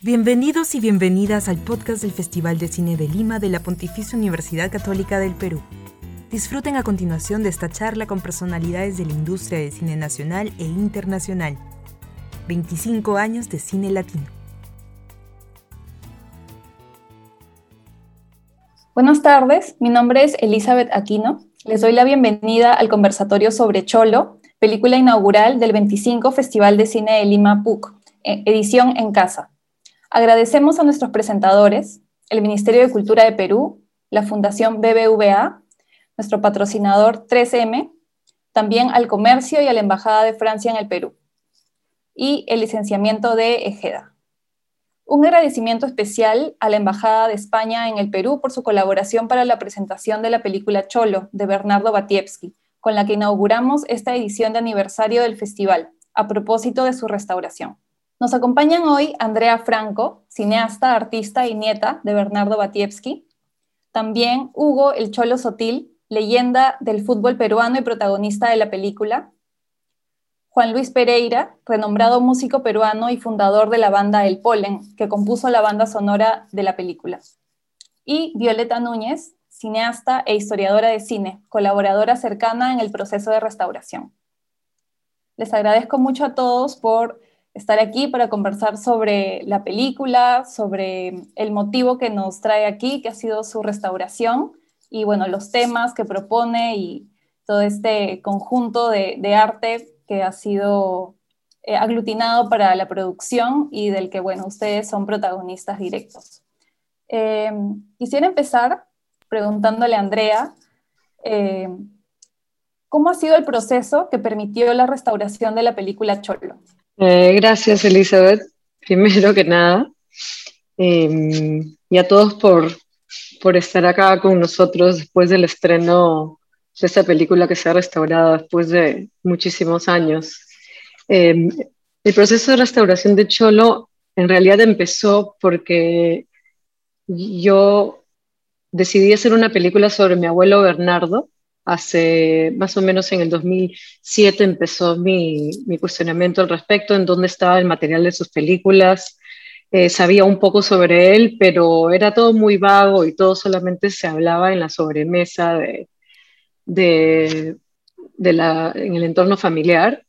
Bienvenidos y bienvenidas al podcast del Festival de Cine de Lima de la Pontificia Universidad Católica del Perú. Disfruten a continuación de esta charla con personalidades de la industria del cine nacional e internacional. 25 años de cine latino. Buenas tardes, mi nombre es Elizabeth Aquino. Les doy la bienvenida al conversatorio sobre Cholo, película inaugural del 25 Festival de Cine de Lima PUC, eh, edición en casa. Agradecemos a nuestros presentadores, el Ministerio de Cultura de Perú, la Fundación BBVA, nuestro patrocinador 3M, también al comercio y a la Embajada de Francia en el Perú, y el licenciamiento de Ejeda. Un agradecimiento especial a la Embajada de España en el Perú por su colaboración para la presentación de la película Cholo de Bernardo Batievsky, con la que inauguramos esta edición de aniversario del festival, a propósito de su restauración. Nos acompañan hoy Andrea Franco, cineasta, artista y nieta de Bernardo Batievsky. También Hugo El Cholo Sotil, leyenda del fútbol peruano y protagonista de la película, Juan Luis Pereira, renombrado músico peruano y fundador de la banda El Polen, que compuso la banda sonora de la película. Y Violeta Núñez, cineasta e historiadora de cine, colaboradora cercana en el proceso de restauración. Les agradezco mucho a todos por estar aquí para conversar sobre la película, sobre el motivo que nos trae aquí, que ha sido su restauración, y bueno, los temas que propone y todo este conjunto de, arte que ha sido eh, aglutinado para la producción y del que, bueno, ustedes son protagonistas directos. Eh, quisiera empezar preguntándole a Andrea, eh, ¿cómo ha sido el proceso que permitió la restauración de la película Cholo? Gracias, Elizabeth. Primero que nada, y a todos por, por estar acá con nosotros después del estreno de esta película que se ha restaurado después de muchísimos años. Em, el proceso de restauración de Cholo en realidad empezó porque yo decidí hacer una película sobre mi abuelo Bernardo. Hace más o menos en el 2007 empezó mi, mi cuestionamiento al respecto, en dónde estaba el material de sus películas. Eh, sabía un poco sobre él, pero era todo muy vago y todo solamente se hablaba en la sobremesa de, de, la, en el entorno familiar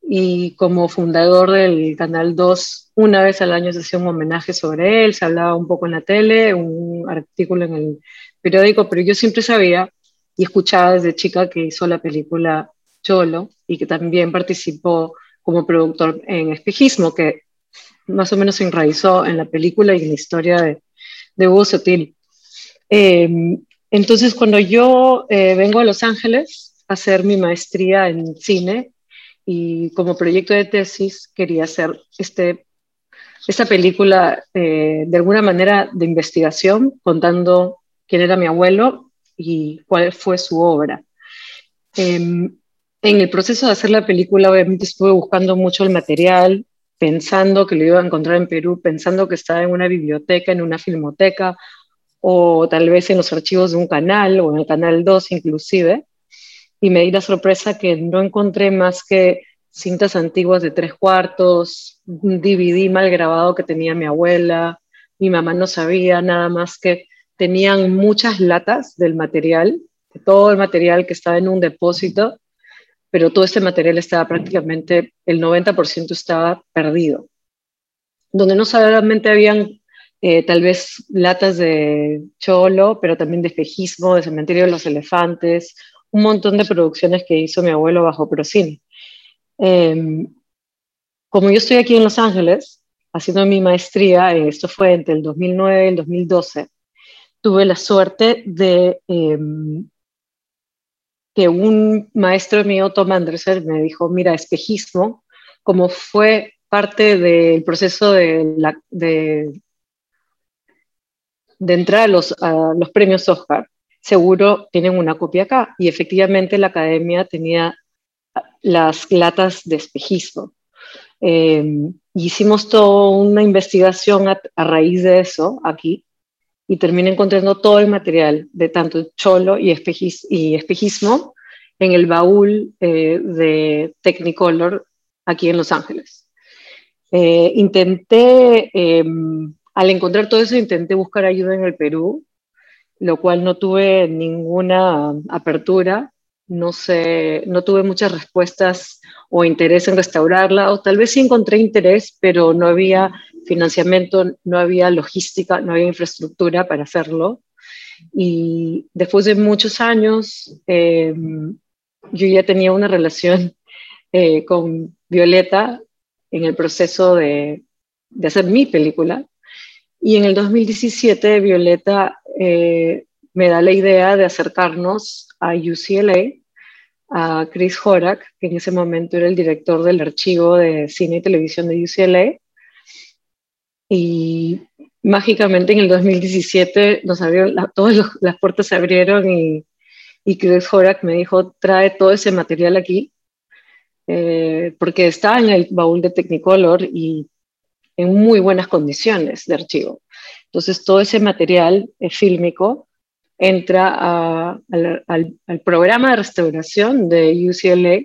y como fundador del Canal 2, una vez al año se hacía un homenaje sobre él, se hablaba un poco en la tele, un artículo en el periódico, pero yo siempre sabía y escuchaba desde chica que hizo la película Cholo y que también participó como productor en Espejismo, que más o menos se enraizó en la película y en la historia de, de Hugo Sotil. Eh, entonces, cuando yo eh, vengo a Los Ángeles a hacer mi maestría en cine y como proyecto de tesis quería hacer este, esta película eh, de alguna manera de investigación, contando quién era mi abuelo y cuál fue su obra. Em, en el proceso de hacer la película, obviamente estuve buscando mucho el material, pensando que lo iba a encontrar en Perú, pensando que estaba en una biblioteca, en una filmoteca, o tal vez en los archivos de un canal o en el canal 2 inclusive, y me di la sorpresa que no encontré más que cintas antiguas de tres cuartos, un DVD mal grabado que tenía mi abuela, mi mamá no sabía nada más que tenían muchas latas del material, todo el material que estaba en un depósito, pero todo este material estaba prácticamente, el 90% estaba perdido, donde no solamente habían eh, tal vez latas de cholo, pero también de espejismo, de cementerio de los elefantes, un montón de producciones que hizo mi abuelo bajo Procine. Em, como yo estoy aquí en Los Ángeles, haciendo mi maestría, esto fue entre el 2009 y el 2012, tuve la suerte de em, que un maestro mío, Tom Anderson, me dijo, mira, espejismo, como fue parte del proceso de, de entrar a los, los premios Oscar, seguro tienen una copia acá. Y efectivamente la academia tenía las latas de espejismo. Em, hicimos toda una investigación a, raíz de eso aquí y terminé encontrando todo el material de tanto cholo y, y espejismo en el baúl eh, de Technicolor aquí en Los Ángeles. Eh, intenté, em, al encontrar todo eso, intenté buscar ayuda en el Perú, lo cual no tuve ninguna apertura, no sé, no tuve muchas respuestas o interés en restaurarla, o tal vez sí encontré interés, pero no había financiamiento, no había logística, no había infraestructura para hacerlo. Y después de muchos años, em, yo ya tenía una relación eh, con Violeta en el proceso de, de, hacer mi película. Y en el 2017, Violeta eh, me da la idea de acercarnos a UCLA, a Chris Horak, que en ese momento era el director del archivo de cine y televisión de UCLA. Y mágicamente en el 2017 nos abrieron, todas las puertas se abrieron y, y Chris Horak me dijo, trae todo ese material aquí, eh, porque está en el baúl de Technicolor y en muy buenas condiciones de archivo. Entonces todo ese material fílmico entra al, al programa de restauración de UCLA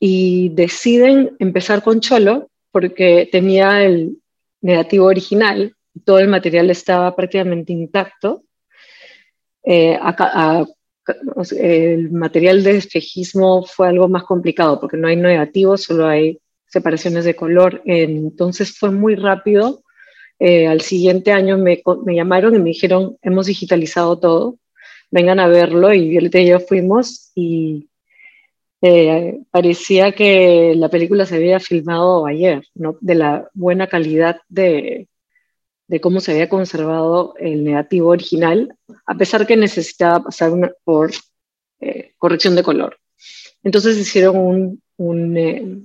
y deciden empezar con Cholo porque tenía el negativo original todo el material estaba prácticamente intacto. Eh, el material de espejismo fue algo más complicado porque no hay negativos, solo hay separaciones de color. Entonces fue muy rápido. Eh, al siguiente año me, llamaron y me dijeron, hemos digitalizado todo, vengan a verlo. Y Violeta y yo fuimos y eh, parecía que la película se había filmado ayer, ¿no? de la buena calidad de, de cómo se había conservado el negativo original, a pesar que necesitaba pasar por eh, corrección de color. Entonces hicieron un, un, eh,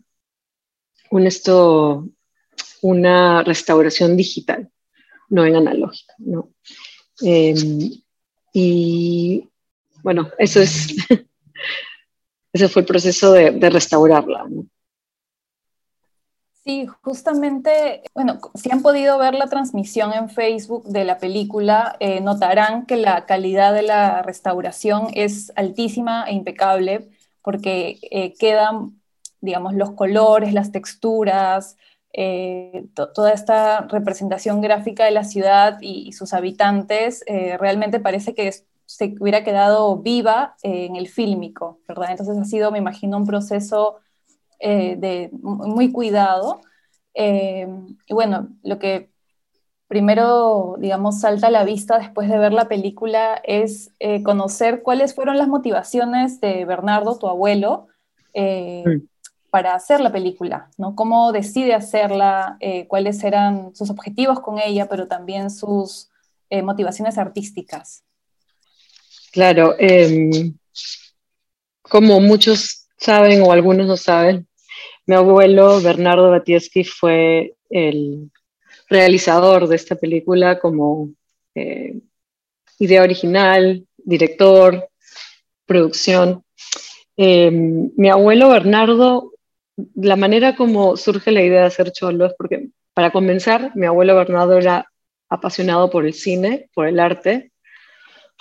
un, esto, una restauración digital, no en analógica. ¿no? Em, y bueno, eso es, ese fue el proceso de, restaurarla. Sí, justamente, bueno, si han podido ver la transmisión en Facebook de la película, eh, notarán que la calidad de la restauración es altísima e impecable porque eh, quedan, digamos, los colores, las texturas, eh, toda esta representación gráfica de la ciudad y, y sus habitantes, realmente parece que se hubiera quedado viva en el fílmico, ¿verdad? Entonces ha sido, me imagino, un proceso eh, de, muy cuidado. Eh, y bueno, lo que primero, digamos, salta a la vista después de ver la película es eh, conocer cuáles fueron las motivaciones de Bernardo, tu abuelo, para hacer la película, ¿no? Cómo decide hacerla, cuáles eran sus objetivos con ella, pero también sus motivaciones artísticas. Claro, em, como muchos saben o algunos no saben, mi abuelo, Bernardo Batieski, fue el realizador de esta película como eh, idea original, director, producción. Em, mi abuelo Bernardo, la manera como surge la idea de hacer Cholo es porque, para comenzar, mi abuelo Bernardo era apasionado por el cine, por el arte,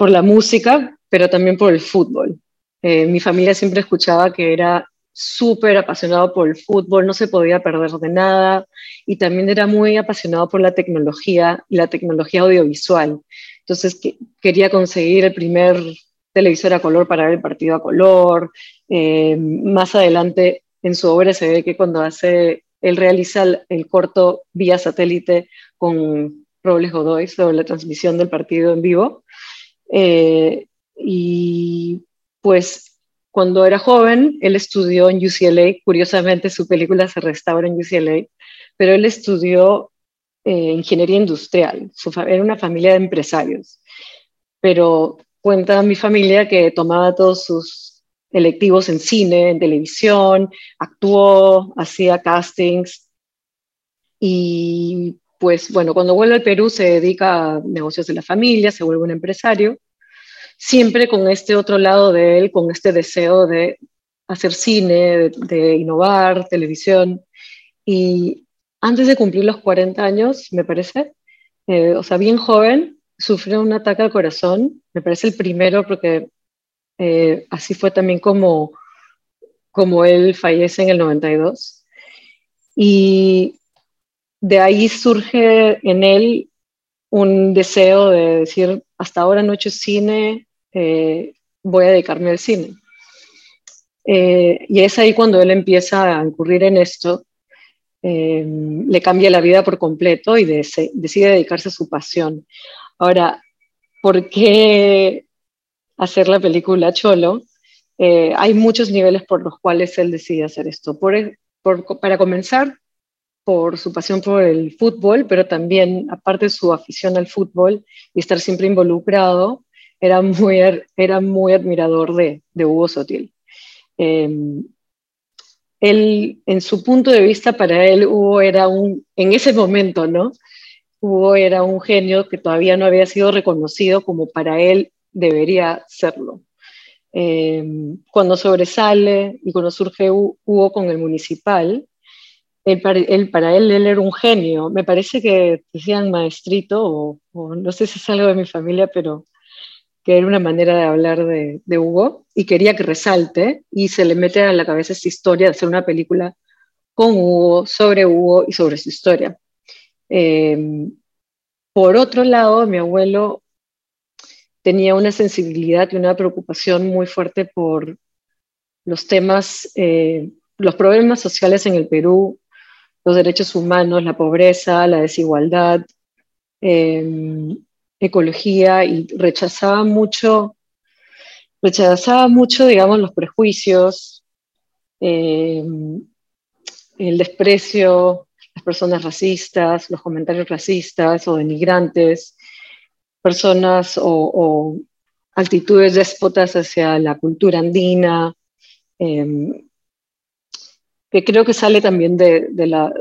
por la música, pero también por el fútbol. Eh, mi familia siempre escuchaba que era súper apasionado por el fútbol, no se podía perder de nada y también era muy apasionado por la tecnología y la tecnología audiovisual. Entonces quería conseguir el primer televisor a color para ver el partido a color. Eh, más adelante en su obra se ve que cuando hace, él realiza el, corto vía satélite con Robles Godoy sobre la transmisión del partido en vivo. Eh, y pues cuando era joven, él estudió en UCLA, curiosamente su película se restaura en UCLA, pero él estudió eh, ingeniería industrial, su era una familia de empresarios, pero cuenta mi familia que tomaba todos sus electivos en cine, en televisión, actuó, hacía castings. Y pues bueno, cuando vuelve al Perú se dedica a negocios de la familia, se vuelve un empresario siempre con este otro lado de él, con este deseo de hacer cine, de, innovar, televisión. Y antes de cumplir los 40 años, me parece, eh, o sea, bien joven, sufrió un ataque al corazón, me parece el primero porque eh, así fue también como, como él fallece en el 92. Y de ahí surge en él un deseo de decir, hasta ahora no he hecho cine, eh, voy a dedicarme al cine. Eh, y es ahí cuando él empieza a incurrir en esto, eh, le cambia la vida por completo y decide dedicarse a su pasión. Ahora, ¿por qué hacer la película Cholo? hay muchos niveles por los cuales él decide hacer esto. para comenzar, por su pasión por el fútbol, pero también, aparte de su afición al fútbol y estar siempre involucrado, era muy, era muy admirador de, Hugo Sotil. Em, él, en su punto de vista, para él, Hugo era un, en ese momento, ¿no? Hugo era un genio que todavía no había sido reconocido como para él debería serlo. Em, cuando sobresale y cuando surge Hugo con el municipal, él, para él, él era un genio. Me parece que decían maestrito, o, no sé si es algo de mi familia, pero que era una manera de hablar de, Hugo y quería que resalte y se le mete a la cabeza esta historia de hacer una película con Hugo, sobre Hugo y sobre su historia. Em, por otro lado, mi abuelo tenía una sensibilidad y una preocupación muy fuerte por los temas, eh, los problemas sociales en el Perú los derechos humanos, la pobreza, la desigualdad, em, ecología y rechazaba mucho, rechazaba mucho, digamos, los prejuicios, em, el desprecio, las personas racistas, los comentarios racistas o denigrantes, personas o, actitudes déspotas hacia la cultura andina, em, que creo que sale también de, de, la,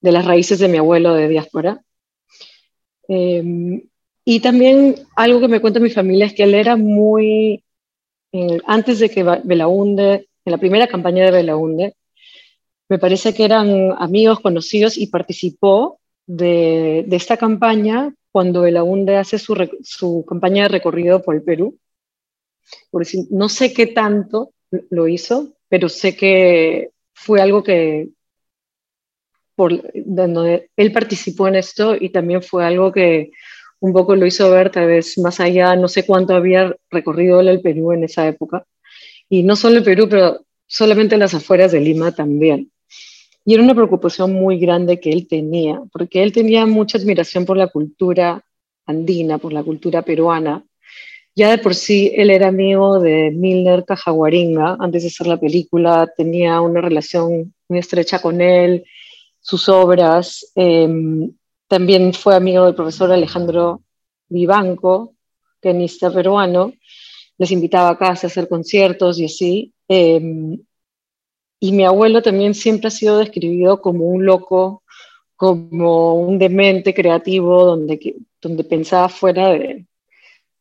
de las raíces de mi abuelo de diáspora. Em, y también algo que me cuenta mi familia es que él era muy, antes de que Belaunde, en la primera campaña de Belaunde, me parece que eran amigos conocidos y participó de, de esta campaña cuando Belaunde hace su, su, campaña de recorrido por el Perú. Por decir, no sé qué tanto lo hizo, pero sé que fue algo que por, él participó en esto y también fue algo que un poco lo hizo ver tal vez más allá, no sé cuánto había recorrido el Perú en esa época. Y no solo el Perú, pero solamente las afueras de Lima también. Y era una preocupación muy grande que él tenía, porque él tenía mucha admiración por la cultura andina, por la cultura peruana, ya de por sí, él era amigo de Milner Cajaguaringa, antes de hacer la película, tenía una relación muy estrecha con él, sus obras. Em, también fue amigo del profesor Alejandro Vivanco, pianista peruano. Les invitaba a casa a hacer conciertos y así. Em, y mi abuelo también siempre ha sido describido como un loco, como un demente creativo, donde, donde pensaba fuera de,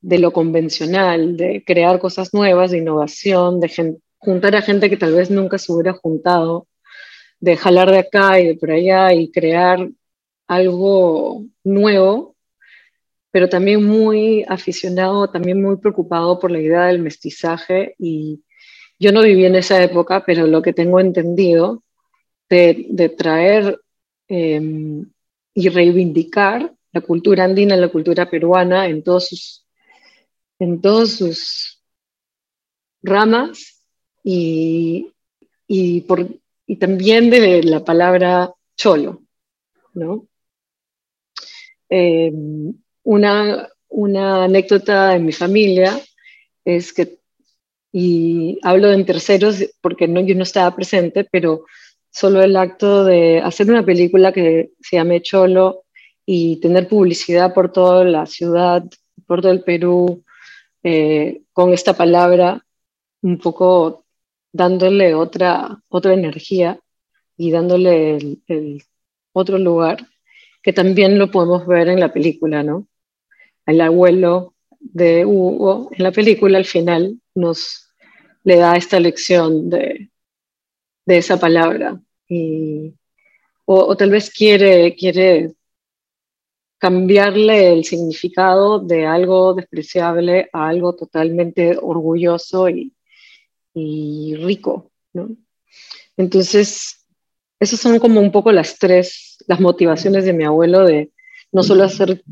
de lo convencional, de crear cosas nuevas, de innovación, de juntar a gente que tal vez nunca se hubiera juntado, de jalar de acá y de por allá y crear algo nuevo, pero también muy aficionado, también muy preocupado por la idea del mestizaje. Y yo no viví en esa época, pero lo que tengo entendido de, traer em, y reivindicar la cultura andina, la cultura peruana en todos sus en todas sus ramas y, y, por, y también de la palabra cholo, ¿no? Em, una, una anécdota de mi familia es que, y hablo en terceros porque no, yo no estaba presente, pero solo el acto de hacer una película que se llame Cholo y tener publicidad por toda la ciudad, por todo el Perú, eh, con esta palabra, un poco dándole otra, otra energía y dándole el, otro lugar, que también lo podemos ver en la película, ¿no? El abuelo de Hugo en la película al final nos le da esta lección de, de esa palabra y, o, o, tal vez quiere, quiere cambiarle el significado de algo despreciable a algo totalmente orgulloso y, rico. Entonces, esas son como un poco las tres, las motivaciones de mi abuelo de no solo hacer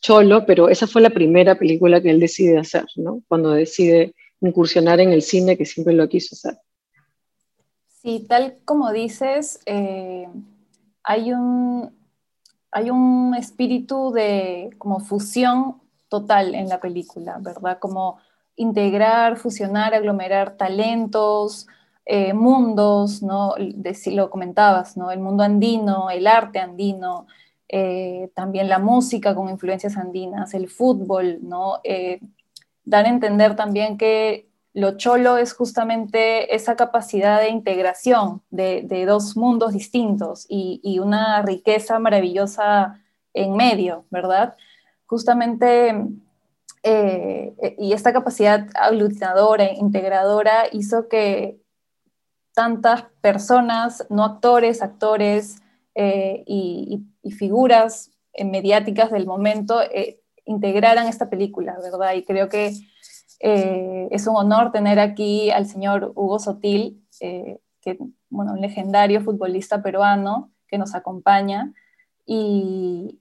cholo, pero esa fue la primera película que él decide hacer, ¿no? Cuando decide incursionar en el cine que siempre lo quiso hacer. Sí, tal como dices, eh, hay, un, hay un espíritu de como fusión total en la película, ¿verdad? Como integrar, fusionar, aglomerar talentos, eh, mundos, ¿no? De, si lo comentabas, ¿no? El mundo andino, el arte andino, eh, también la música con influencias andinas, el fútbol, ¿no? dar a entender también que lo cholo es justamente esa capacidad de integración de, dos mundos distintos y, una riqueza maravillosa en medio, ¿verdad? Justamente, eh, y esta capacidad aglutinadora, integradora, hizo que tantas personas, no actores, actores eh, y, figuras mediáticas del momento eh, integraran esta película, ¿verdad? Y creo que eh, es un honor tener aquí al señor Hugo Sotil, eh, que, bueno, un legendario futbolista peruano que nos acompaña y,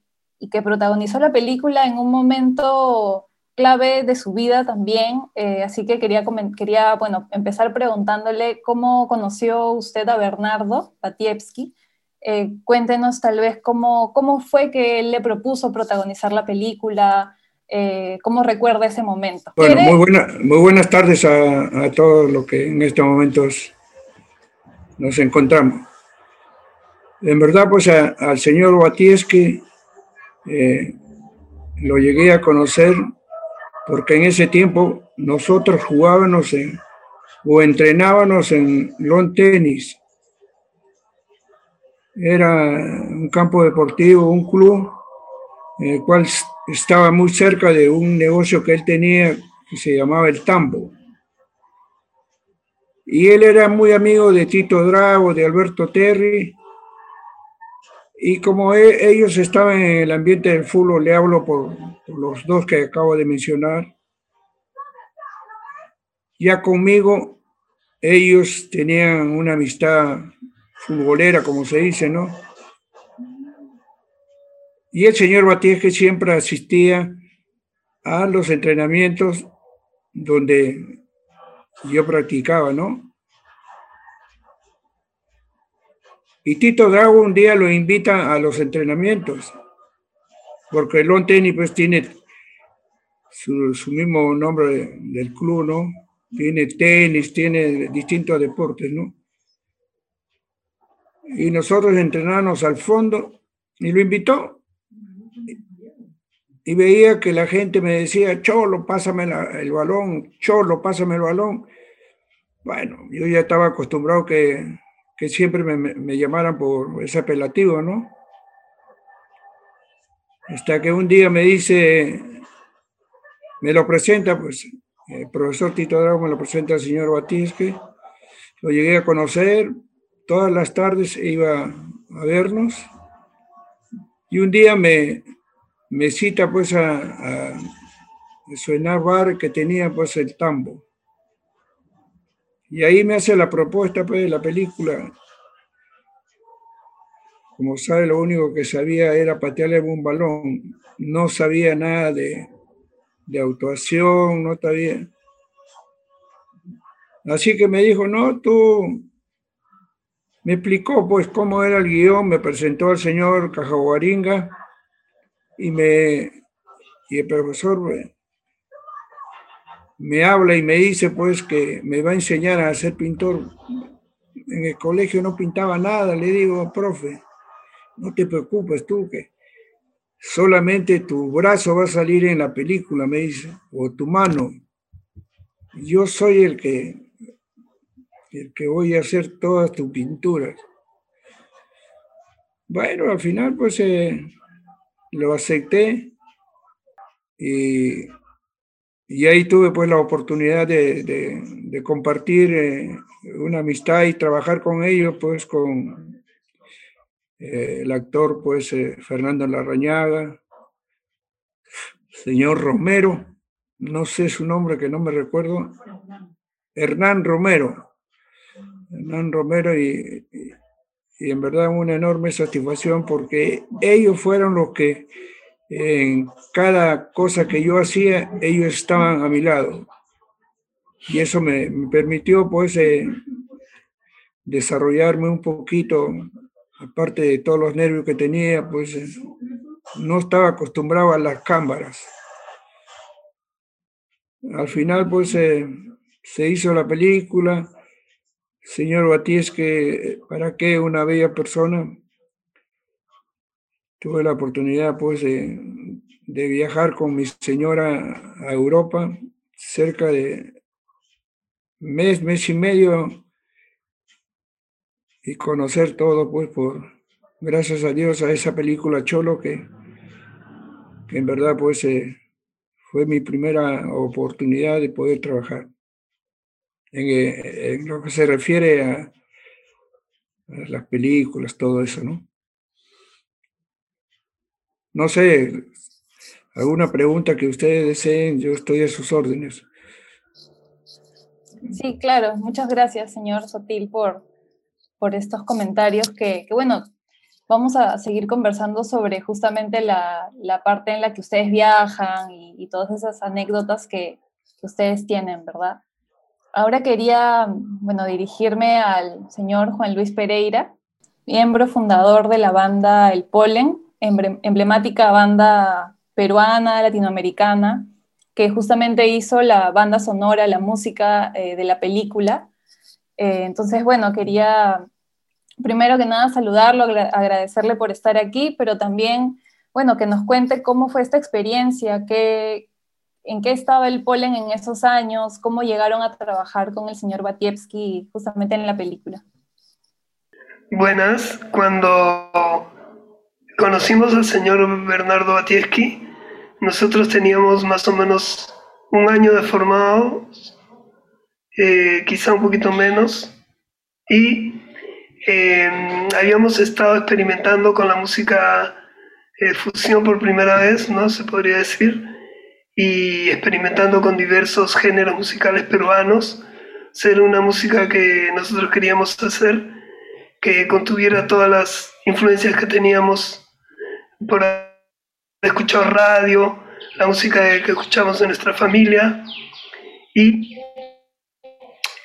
que protagonizó la película en un momento clave de su vida también. Eh, así que quería, quería bueno, empezar preguntándole cómo conoció usted a Bernardo Patievsky. cuéntenos tal vez cómo, cómo fue que él le propuso protagonizar la película, eh, ¿Cómo recuerda ese momento? Bueno, muy, buena, muy buenas tardes a, a todos los que en estos momentos nos encontramos. En verdad, pues al señor Batieski eh, lo llegué a conocer porque en ese tiempo nosotros jugábamos o entrenábamos en lawn tenis. Era un campo deportivo, un club, en el cual estaba muy cerca de un negocio que él tenía que se llamaba El Tambo. Y él era muy amigo de Tito Drago, de Alberto Terry. Y como e, ellos estaban en el ambiente del fútbol, le hablo por, por los dos que acabo de mencionar. Ya conmigo, ellos tenían una amistad futbolera, como se dice, ¿no? Y el señor que siempre asistía a los entrenamientos donde yo practicaba, ¿no? Y Tito Drago un día lo invita a los entrenamientos, porque el tenis pues tiene su, mismo nombre del club, ¿no? Tiene tenis, tiene distintos deportes, ¿no? Y nosotros entrenamos al fondo y lo invitó y veía que la gente me decía, Cholo, pásame el balón, Cholo, pásame el balón. Bueno, yo ya estaba acostumbrado que, que siempre me, me, llamaran por ese apelativo, ¿no? Hasta que un día me dice, me lo presenta, pues el profesor Tito Drago me lo presenta al señor Batisque, lo llegué a conocer, todas las tardes iba a vernos, y un día me, me cita pues a, a bar que tenía pues el tambo. Y ahí me hace la propuesta pues de la película. Como sabe, lo único que sabía era patearle un balón. No sabía nada de, de actuación, no sabía. Así que me dijo, no, tú me explicó pues cómo era el guion, me presentó al señor Cajaguaringa y me y el profesor me habla y me dice pues que me va a enseñar a ser pintor. En el colegio no pintaba nada, le digo, profe, no te preocupes tú que solamente tu brazo va a salir en la película, me dice, o tu mano. Yo soy el que el que voy a hacer todas tus pinturas. Bueno, al final pues eh, lo acepté y, ahí tuve pues la oportunidad de, compartir eh, una amistad y trabajar con ellos pues con eh, el actor pues eh, Fernando Larrañaga, señor Romero, no sé su nombre que no me recuerdo, Hernán Romero, Hernán Romero y y en verdad una enorme satisfacción porque ellos fueron los que en cada cosa que yo hacía, ellos estaban a mi lado. Y eso me, permitió pues eh, desarrollarme un poquito, aparte de todos los nervios que tenía, pues no estaba acostumbrado a las cámaras. Al final pues eh, se hizo la película, señor Batíes, que para qué una bella persona. Tuve la oportunidad pues de, viajar con mi señora a Europa, cerca de mes, mes y medio, y conocer todo pues por, gracias a Dios, a esa película Cholo que, que en verdad pues eh, fue mi primera oportunidad de poder trabajar. Eh, en, lo que se refiere a, a, las películas, todo eso, ¿no? No sé, alguna pregunta que ustedes deseen, yo estoy a sus órdenes. Sí, claro. Muchas gracias, señor Sotil, por, por estos comentarios que, que, bueno, vamos a seguir conversando sobre justamente la, la parte en la que ustedes viajan y, y todas esas anécdotas que, que, ustedes tienen, ¿verdad? Ahora quería, bueno, dirigirme al señor Juan Luis Pereira, miembro fundador de la banda El Polen, emblemática banda peruana, latinoamericana, que justamente hizo la banda sonora, la música eh, de la película. Eh, entonces, bueno, quería primero que nada saludarlo, agradecerle por estar aquí, pero también, bueno, que nos cuente cómo fue esta experiencia, qué, en qué estaba el polen en esos años, cómo llegaron a trabajar con el señor Batievsky justamente en la película. Buenas, cuando conocimos al señor Bernardo Batievsky, nosotros teníamos más o menos un año de formado, eh, quizá un poquito menos, y eh, habíamos estado experimentando con la música eh, fusión por primera vez, ¿no? Se podría decir y experimentando con diversos géneros musicales peruanos, ser una música que nosotros queríamos hacer, que contuviera todas las influencias que teníamos. Por escuchar radio, la música que escuchamos en nuestra familia, y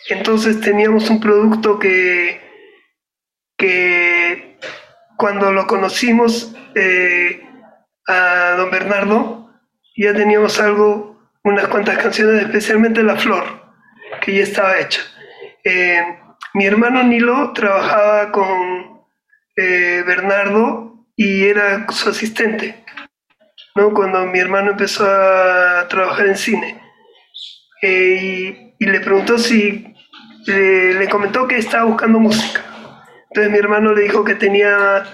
entonces teníamos un producto que, que cuando lo conocimos eh, a don Bernardo, ya teníamos algo, unas cuantas canciones, especialmente La Flor, que ya estaba hecha. Eh, mi hermano Nilo trabajaba con eh, Bernardo y era su asistente, ¿no? cuando mi hermano empezó a trabajar en cine. Eh, y, le preguntó si, le comentó que estaba buscando música. Entonces mi hermano le dijo que tenía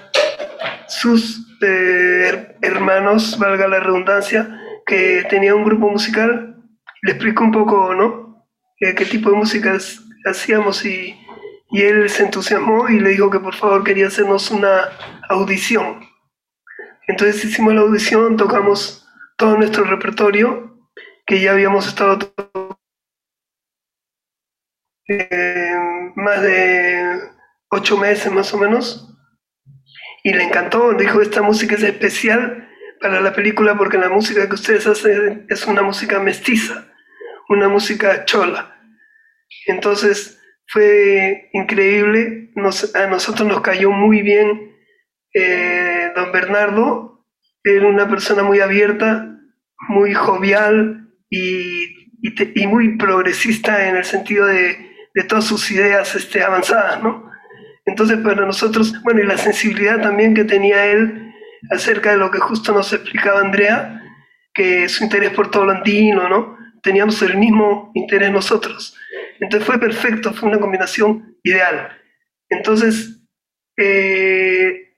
sus hermanos, valga la redundancia, que tenía un grupo musical, le explico un poco, ¿no? qué tipo de música hacíamos y, y, él se entusiasmó y le dijo que por favor quería hacernos una audición. Entonces hicimos la audición, tocamos todo nuestro repertorio, que ya habíamos estado eh, más de ocho meses más o menos, y le encantó, dijo, esta música es especial para la película porque la música que ustedes hacen es una música mestiza, una música chola. Entonces fue increíble, a nosotros nos cayó muy bien eh, don Bernardo, era una persona muy abierta, muy jovial y, y, muy progresista en el sentido de, de todas sus ideas este, avanzadas, ¿no? Entonces para nosotros, bueno, y la sensibilidad también que tenía él, acerca de lo que justo nos explicaba Andrea, que su interés por todo lo ¿no? Teníamos el mismo interés nosotros. Entonces fue perfecto, fue una combinación ideal. Entonces, eh,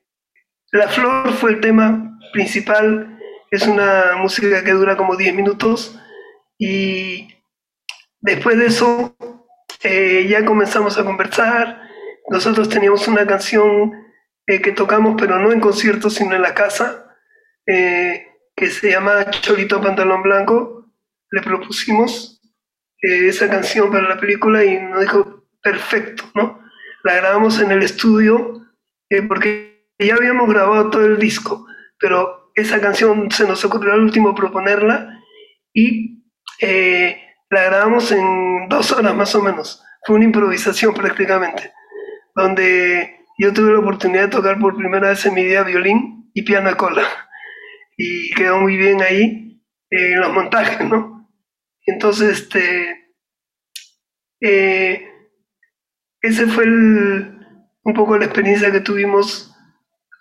La Flor fue el tema principal, es una música que dura como 10 minutos y después de eso eh, ya comenzamos a conversar. Nosotros teníamos una canción eh, que tocamos, pero no en conciertos, sino en la casa, eh, que se llama Cholito Pantalón Blanco. Le propusimos eh, esa canción para la película y nos dijo, perfecto, ¿no? La grabamos en el estudio eh, porque ya habíamos grabado todo el disco, pero esa canción se nos ocurrió al último proponerla y eh, la grabamos en dos horas más o menos. Fue una improvisación prácticamente, donde yo tuve la oportunidad de tocar por primera vez en mi vida violín y piano cola. Y quedó muy bien ahí en los montajes, ¿no? Entonces, este, eh, ese fue un poco la experiencia que tuvimos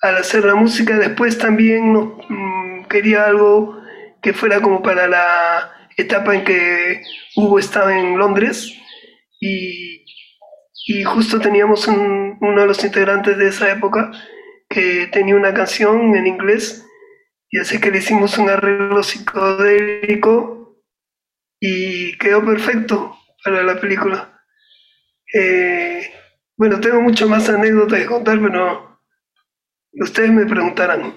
al hacer la música. Después también mm, quería algo que fuera como para la etapa en que Hugo estaba en Londres y, justo teníamos uno de los integrantes de esa época que tenía una canción en inglés y así que le hicimos un arreglo psicodélico y quedó perfecto para la película. Eh, bueno, tengo mucho más anécdotas que contar, pero ustedes me preguntarán.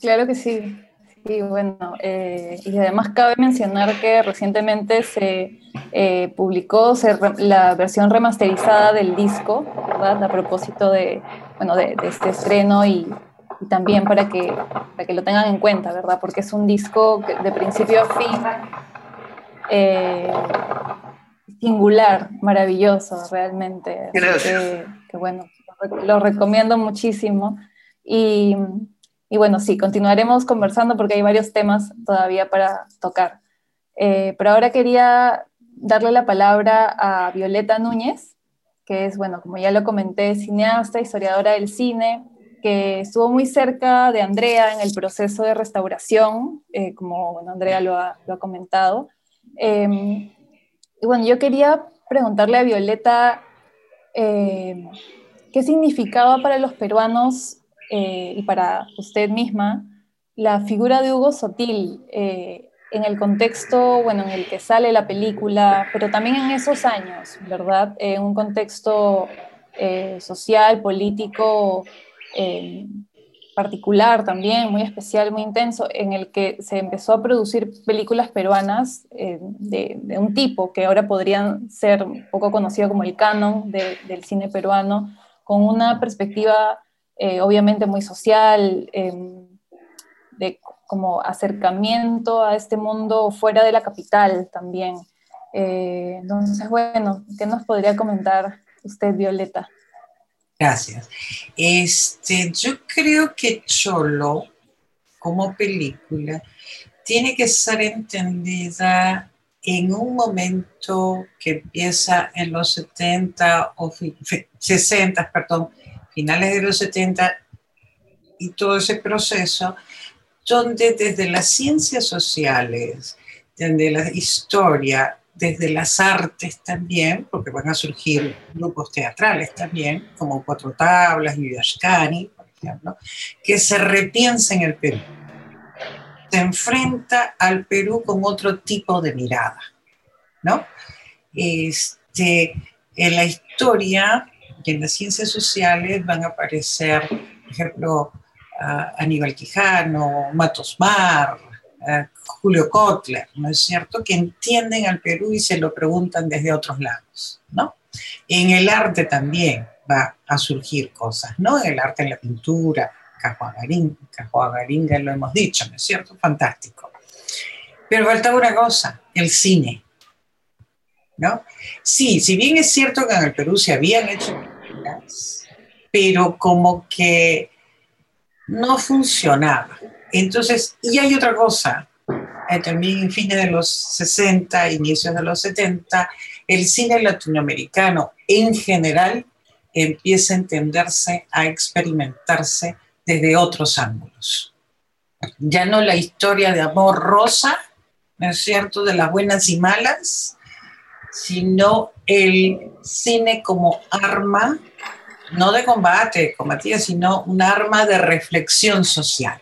Claro que sí. Sí, bueno, eh, y además cabe mencionar que recientemente se eh, publicó la versión remasterizada del disco, ¿verdad? A propósito de, bueno, de, este estreno y, también para que, para que lo tengan en cuenta, ¿verdad? Porque es un disco de principio a fin eh, singular, maravilloso, realmente. Gracias. Que, bueno, lo recomiendo muchísimo. Y y bueno, sí, continuaremos conversando porque hay varios temas todavía para tocar. Eh, pero ahora quería darle la palabra a Violeta Núñez, que es, bueno, como ya lo comenté, cineasta, historiadora del cine, que estuvo muy cerca de Andrea en el proceso de restauración, eh, como Andrea lo ha, comentado. Em, y bueno, yo quería preguntarle a Violeta eh, qué significaba para los peruanos eh, y para usted misma la figura de Hugo Sotil eh, en el contexto, bueno, en el que sale la película, pero también en esos años, ¿verdad? En un contexto eh, social, político, particular también, muy especial, muy intenso, en el que se empezó a producir películas peruanas de, un tipo que ahora podrían ser un poco conocido como el canon del cine peruano, con una perspectiva eh, obviamente muy social, em, de como acercamiento a este mundo fuera de la capital también. Eh, entonces, bueno, ¿qué nos podría comentar usted, Violeta? Gracias. Este, yo creo que Cholo, como película, tiene que ser entendida en un momento que empieza en los 70 o 60, perdón, finales de los 70 y todo ese proceso, donde desde las ciencias sociales, desde la historia, desde las artes también, porque van a surgir grupos teatrales también, como Cuatro Tablas y Vidascani, por ejemplo, que se repiensen el Perú. Se enfrenta al Perú con otro tipo de mirada, ¿no? Este, en la historia y en las ciencias sociales van a aparecer, por ejemplo, Aníbal Quijano, Matos Mar, Julio Kotler, ¿no es cierto?, que entienden al Perú y se lo preguntan desde otros lados, ¿no? En el arte también va a surgir cosas, ¿no? En el arte, en la pintura, Cajuagaringa, lo hemos dicho, ¿no es cierto? Fantástico. Pero falta una cosa, el cine, ¿no? Sí, si bien es cierto que en el Perú se habían hecho pero como que no funcionaba. Entonces, y hay otra cosa, eh, también en fines de los 60, inicios de los 70, el cine latinoamericano en general empieza a entenderse, a experimentarse desde otros ángulos. Ya no la historia de amor rosa, ¿no es cierto?, de las buenas y malas, sino el cine como arma no de combate, combatía, sino un arma de reflexión social.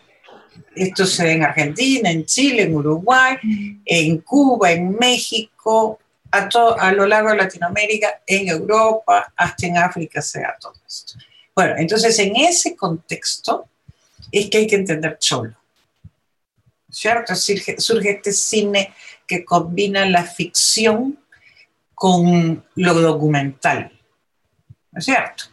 Esto se ve en Argentina, en Chile, en Uruguay, en Cuba, en México, a, a lo largo de Latinoamérica, en Europa, hasta en África se da todo esto. Bueno, entonces en ese contexto es que hay que entender Cholo. ¿Cierto? Surge, surge este cine que combina la ficción con lo documental ¿no es cierto?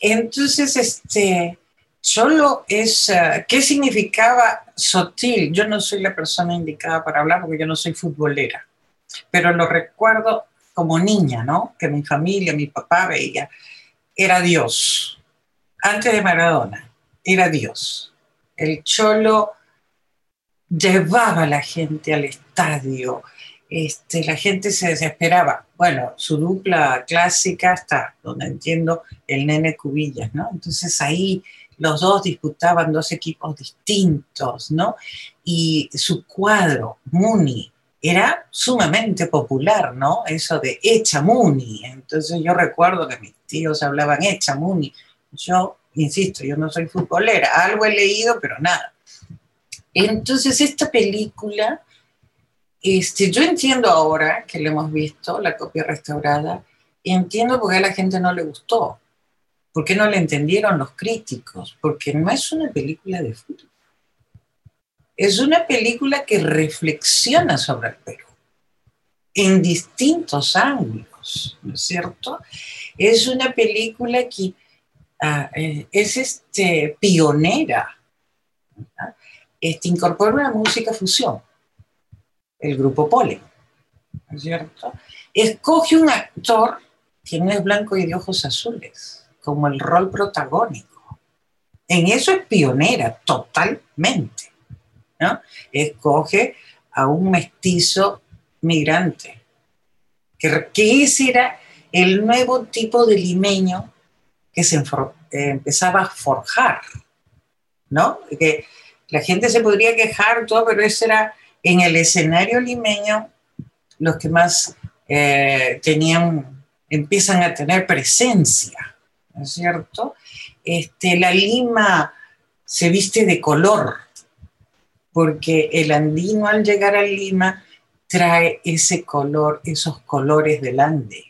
Entonces, este, solo es, eh, ¿qué significaba Sotil? Yo no soy la persona indicada para hablar porque yo no soy futbolera, pero lo recuerdo como niña, ¿no? Que mi familia, mi papá veía, era Dios. Antes de Maradona, era Dios. El cholo llevaba a la gente al estadio, este, la gente se desesperaba. Bueno, su dupla clásica está, donde entiendo, el nene Cubillas, ¿no? Entonces ahí los dos disputaban dos equipos distintos, ¿no? Y su cuadro, Muni, era sumamente popular, ¿no? Eso de Echa Muni. Entonces yo recuerdo que mis tíos hablaban Echa Muni. Yo, insisto, yo no soy futbolera, algo he leído, pero nada. Entonces esta película este, yo entiendo ahora que lo hemos visto, la copia restaurada, entiendo por qué a la gente no le gustó. ¿Por qué no le entendieron los críticos? Porque no es una película de fútbol. Es una película que reflexiona sobre el Perú en distintos ángulos, ¿no es cierto? Es una película que ah, eh, es este, pionera, este, incorpora una música fusión el grupo Pole, ¿no es cierto? Escoge un actor que no es blanco y de ojos azules, como el rol protagónico. En eso es pionera, totalmente. ¿no? Escoge a un mestizo migrante, que, que ese era el nuevo tipo de limeño que se empezaba a forjar, ¿no? Que la gente se podría quejar, todo, pero ese era en el escenario limeño, los que más eh, tenían, empiezan a tener presencia, ¿no es cierto? Este, la lima se viste de color, porque el andino al llegar a Lima trae ese color, esos colores del Ande,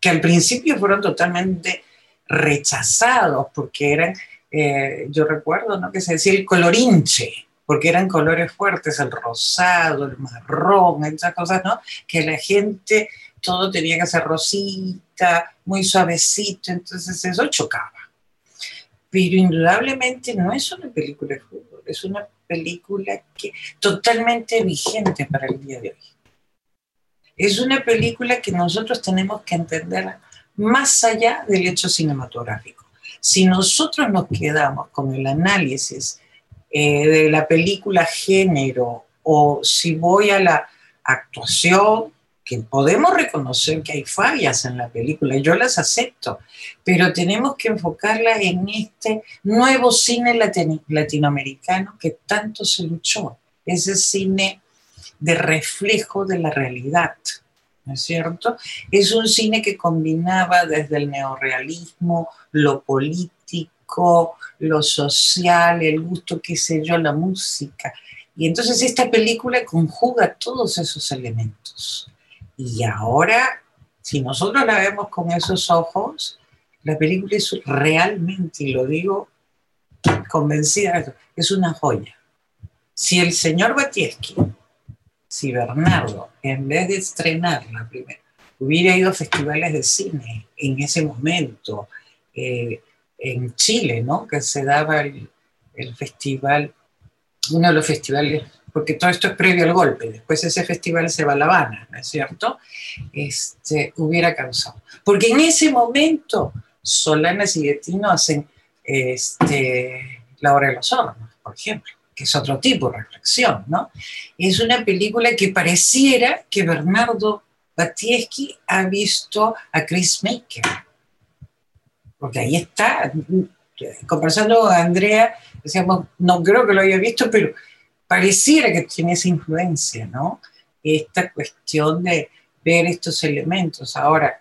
que al principio fueron totalmente rechazados, porque eran, eh, yo recuerdo, ¿no? Que se decía el colorinche, porque eran colores fuertes, el rosado, el marrón, esas cosas, ¿no? Que la gente, todo tenía que ser rosita, muy suavecito, entonces eso chocaba. Pero indudablemente no es una película de fútbol, es una película que totalmente vigente para el día de hoy. Es una película que nosotros tenemos que entender más allá del hecho cinematográfico. Si nosotros nos quedamos con el análisis eh, de la película género o si voy a la actuación, que podemos reconocer que hay fallas en la película, yo las acepto, pero tenemos que enfocarla en este nuevo cine latinoamericano que tanto se luchó, ese cine de reflejo de la realidad, ¿no es cierto? Es un cine que combinaba desde el neorealismo, lo político, lo social, el gusto, qué sé yo, la música. Y entonces esta película conjuga todos esos elementos. Y ahora, si nosotros la vemos con esos ojos, la película es realmente, y lo digo convencida, es una joya. Si el señor Batieski, si Bernardo, en vez de estrenar la primera, hubiera ido a festivales de cine en ese momento, eh, en Chile, ¿no? Que se daba el, festival, uno de los festivales, porque todo esto es previo al golpe, después ese festival se va a La Habana, ¿no es cierto? Este, hubiera causado. Porque en ese momento Solana y Guetino hacen este, La Hora de los Hornos, por ejemplo, que es otro tipo de reflexión, ¿no? Es una película que pareciera que Bernardo Batieski ha visto a Chris Maker porque ahí está, conversando con Andrea, decíamos, no creo que lo haya visto, pero pareciera que tiene esa influencia, ¿no? Esta cuestión de ver estos elementos. Ahora,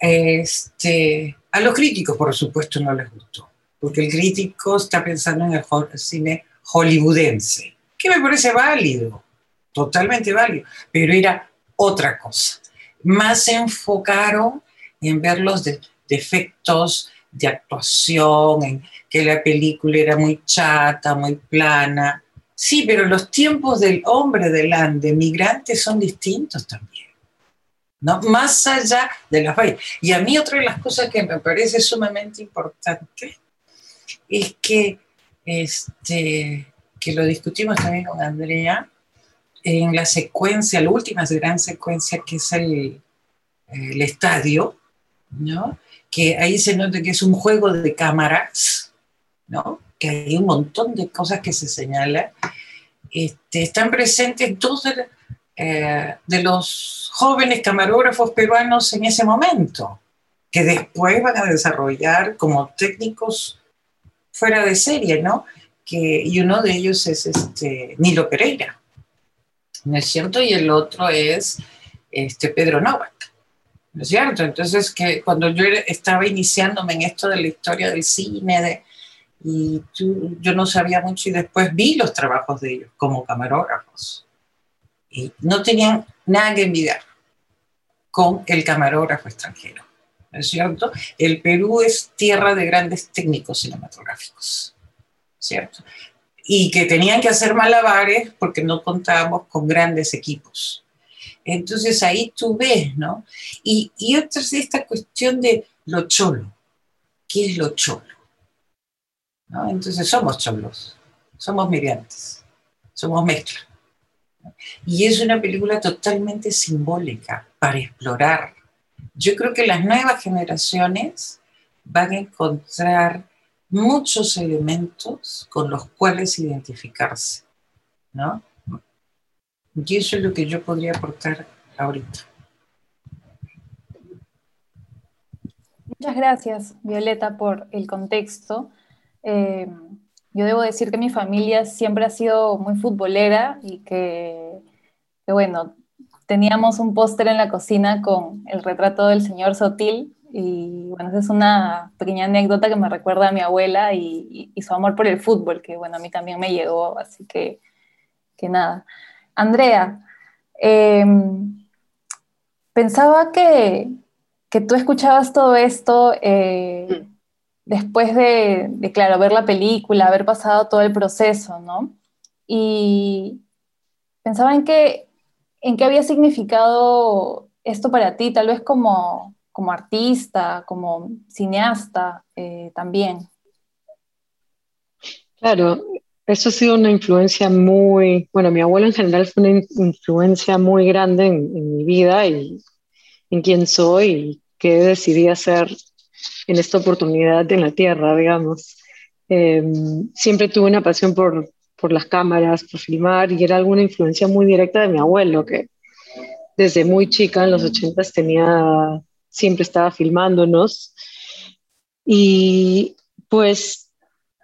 este, a los críticos, por supuesto, no les gustó, porque el crítico está pensando en el cine hollywoodense, que me parece válido, totalmente válido, pero era otra cosa. Más se enfocaron en ver los defectos de actuación, en que la película era muy chata, muy plana. Sí, pero los tiempos del hombre del Ande, migrante, son distintos también. ¿no? Más allá de las fallas. Y a mí otra de las cosas que me parece sumamente importante es que, este, que lo discutimos también con Andrea, en la secuencia, la última gran secuencia que es el, el estadio, ¿no? Que ahí se nota que es un juego de cámaras, ¿no? que hay un montón de cosas que se señalan, este, están presentes dos de, eh, de, los jóvenes camarógrafos peruanos en ese momento, que después van a desarrollar como técnicos fuera de serie, ¿no? Que, y uno de ellos es este, Nilo Pereira, ¿no es cierto? Y el otro es este, Pedro Novak. ¿No es cierto? Entonces, que cuando yo estaba iniciándome en esto de la historia del cine, y yo no sabía mucho y después vi los trabajos de ellos como camarógrafos. Y no tenían nada que envidiar con el camarógrafo extranjero. ¿No es cierto? El Perú es tierra de grandes técnicos cinematográficos, ¿cierto? Y que tenían que hacer malabares porque no contábamos con grandes equipos. Entonces ahí tú ves, ¿no? Y, y otra es esta cuestión de lo cholo. ¿Qué es lo cholo? Entonces somos cholos, somos migrantes, somos mezcla. Y es una película totalmente simbólica para explorar. Yo creo que las nuevas generaciones van a encontrar muchos elementos con los cuales identificarse, ¿no? Y eso es lo que yo podría aportar ahorita. Muchas gracias, Violeta, por el contexto. Eh, yo debo decir que mi familia siempre ha sido muy futbolera y que, bueno, teníamos un póster en la cocina con el retrato del señor Sotil y bueno, esa es una pequeña anécdota que me recuerda a mi abuela y, su amor por el fútbol, que bueno, a mí también me llegó, así que, que nada. Andrea, em, pensaba que, que, tú escuchabas todo esto eh, después de, claro, ver la película, haber pasado todo el proceso, ¿no? Y pensaba en qué, en qué había significado esto para ti, tal vez como, como artista, como cineasta eh, también. Claro, eso ha sido una influencia muy, bueno, mi abuelo en general fue una influencia muy grande en, mi vida y en quién soy y qué decidí hacer en esta oportunidad en la tierra, digamos. Em, siempre tuve una pasión por, por las cámaras, por filmar, y era alguna influencia muy directa de mi abuelo, que desde muy chica, en los ochentas, tenía, siempre estaba filmándonos. Y pues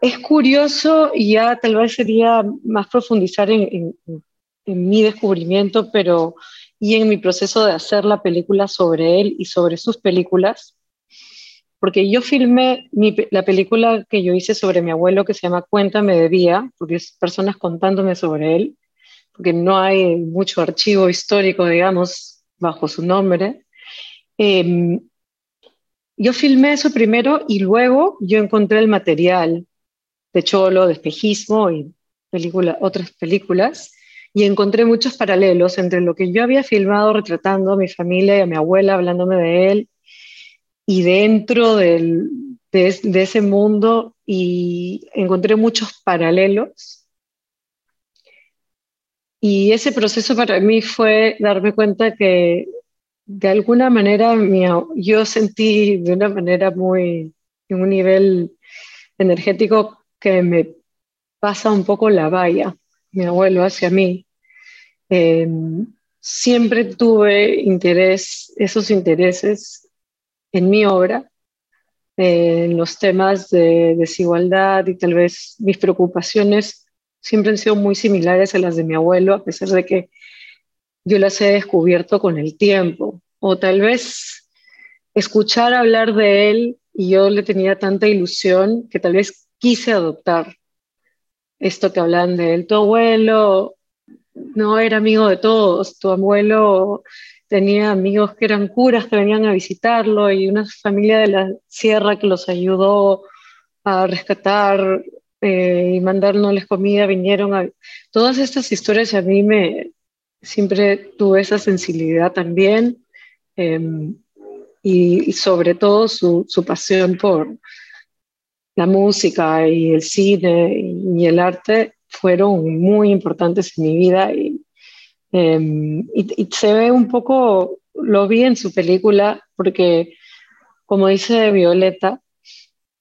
es curioso, y ya tal vez sería más profundizar en, mi descubrimiento, pero y en mi proceso de hacer la película sobre él y sobre sus películas, porque yo filmé la película que yo hice sobre mi abuelo que se llama Cuéntame de Vía, porque es personas contándome sobre él, porque no hay mucho archivo histórico, digamos, bajo su nombre. Em, yo filmé eso primero y luego yo encontré el material de Cholo, de espejismo y película, otras películas, y encontré muchos paralelos entre lo que yo había filmado retratando a mi familia y a mi abuela, hablándome de él, y dentro del, de, ese mundo y encontré muchos paralelos. Y ese proceso para mí fue darme cuenta que de alguna manera yo sentí de una manera muy, en un nivel energético que me pasa un poco la valla, mi abuelo hacia mí. Em, siempre tuve interés, esos intereses en mi obra, en los temas de desigualdad y tal vez mis preocupaciones siempre han sido muy similares a las de mi abuelo, a pesar de que yo las he descubierto con el tiempo. O tal vez escuchar hablar de él y yo le tenía tanta ilusión que tal vez quise adoptar esto que hablan de él. Tu abuelo no era amigo de todos, tu abuelo tenía amigos que eran curas que venían a visitarlo y una familia de la sierra que los ayudó a rescatar eh, y mandarnos comida, vinieron a... Todas estas historias a mí me... Siempre tuve esa sensibilidad también. em, y, sobre todo su, su, pasión por la música y el cine y, el arte fueron muy importantes en mi vida y, em, se ve un poco, lo vi en su película porque como dice Violeta,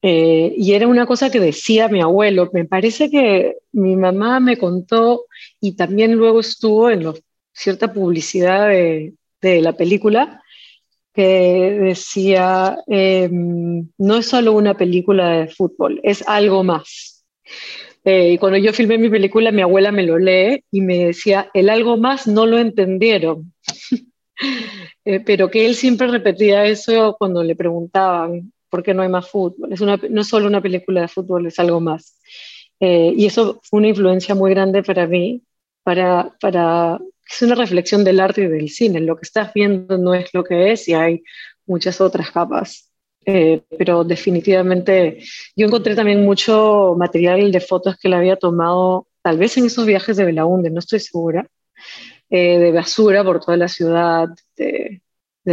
eh, y era una cosa que decía mi abuelo. Me parece que mi mamá me contó y también luego estuvo en cierta publicidad de, la película que decía, em, no es solo una película de fútbol, es algo más. Eh, y cuando yo filmé mi película, mi abuela me lo lee y me decía, el algo más no lo entendieron. Eh, pero que él siempre repetía eso cuando le preguntaban por qué no hay más fútbol. Es una, no es solo una película de fútbol, es algo más. Eh, y eso fue una influencia muy grande para mí, para, para, es una reflexión del arte y del cine. Lo que estás viendo no es lo que es y hay muchas otras capas. Eh, pero definitivamente yo encontré también mucho material de fotos que él había tomado, tal vez en esos viajes de Belaunde, no estoy segura, eh, de basura por toda la ciudad, de,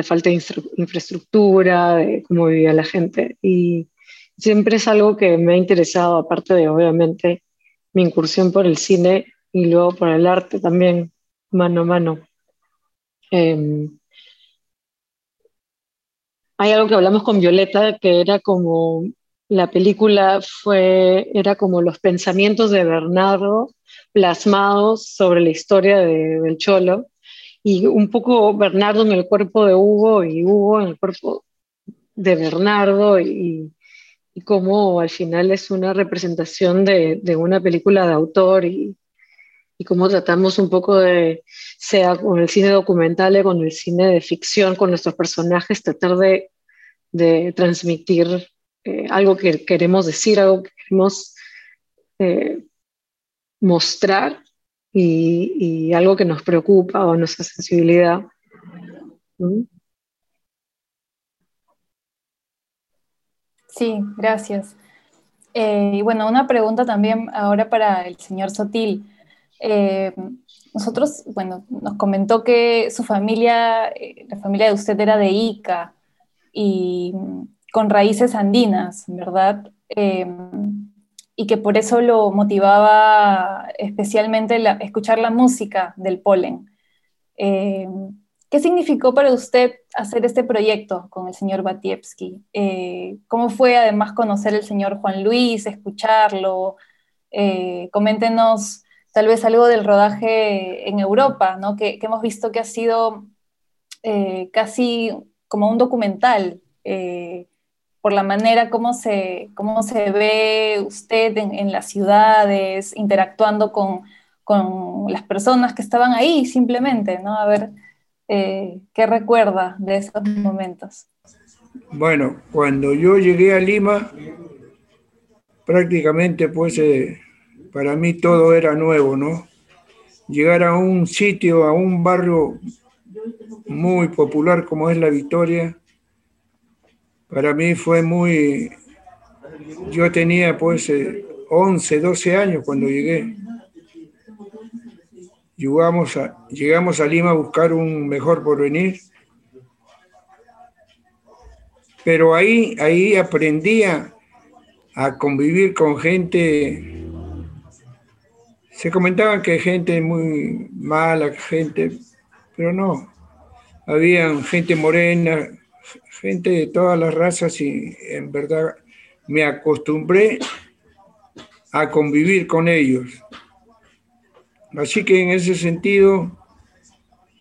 falta de infraestructura, de cómo vivía la gente. Y siempre es algo que me ha interesado, aparte de obviamente mi incursión por el cine y luego por el arte también, mano a mano. Em, hay algo que hablamos con Violeta, que era como la película fue, era como los pensamientos de Bernardo plasmados sobre la historia de, del Cholo y un poco Bernardo en el cuerpo de Hugo y Hugo en el cuerpo de Bernardo y, y cómo al final es una representación de, de una película de autor y, y, cómo tratamos un poco de, sea con el cine documental con el cine de ficción, con nuestros personajes, tratar de, transmitir eh, algo que queremos decir, algo que queremos eh, mostrar y, algo que nos preocupa o nuestra sensibilidad. Sí, gracias. Eh, y bueno, una pregunta también ahora para el señor Sotil. Eh, nosotros, bueno, nos comentó que su familia, eh, la familia de usted era de Ica y con raíces andinas, ¿verdad? y que por eso lo motivaba especialmente escuchar la música del polen. Eh, ¿Qué significó para usted hacer este proyecto con el señor Batievsky? Eh, ¿Cómo fue además conocer al señor Juan Luis, escucharlo? Eh, coméntenos tal vez algo del rodaje en Europa, ¿no? que, hemos visto que ha sido casi como un documental por la manera como se, cómo se ve usted en, las ciudades, interactuando con, con, las personas que estaban ahí simplemente, ¿no? A ver eh, qué recuerda de esos momentos. Bueno, cuando yo llegué a Lima, prácticamente pues eh, para mí todo era nuevo, ¿no? Llegar a un sitio, a un barrio muy popular como es La Victoria, para mí fue muy... Yo tenía pues 11, eh, 12 años cuando llegué. Llegamos a, llegamos a Lima a buscar un mejor porvenir. Pero ahí, ahí aprendí a, convivir con gente. Se comentaban que gente muy mala, gente, pero no. Había gente morena, gente de todas las razas y en verdad me acostumbré a convivir con ellos. Así que en ese sentido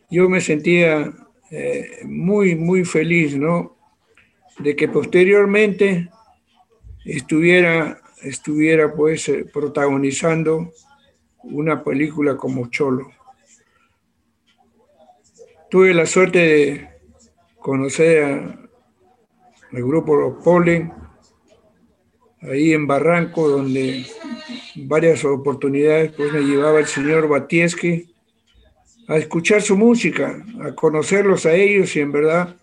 yo me sentía eh, muy, muy feliz, ¿no? De que posteriormente estuviera, estuviera pues eh, protagonizando una película como Cholo. Tuve la suerte de conocer a, el grupo Polen, ahí en Barranco, donde varias oportunidades pues, me llevaba el señor Batieski a escuchar su música, a conocerlos a ellos y en verdad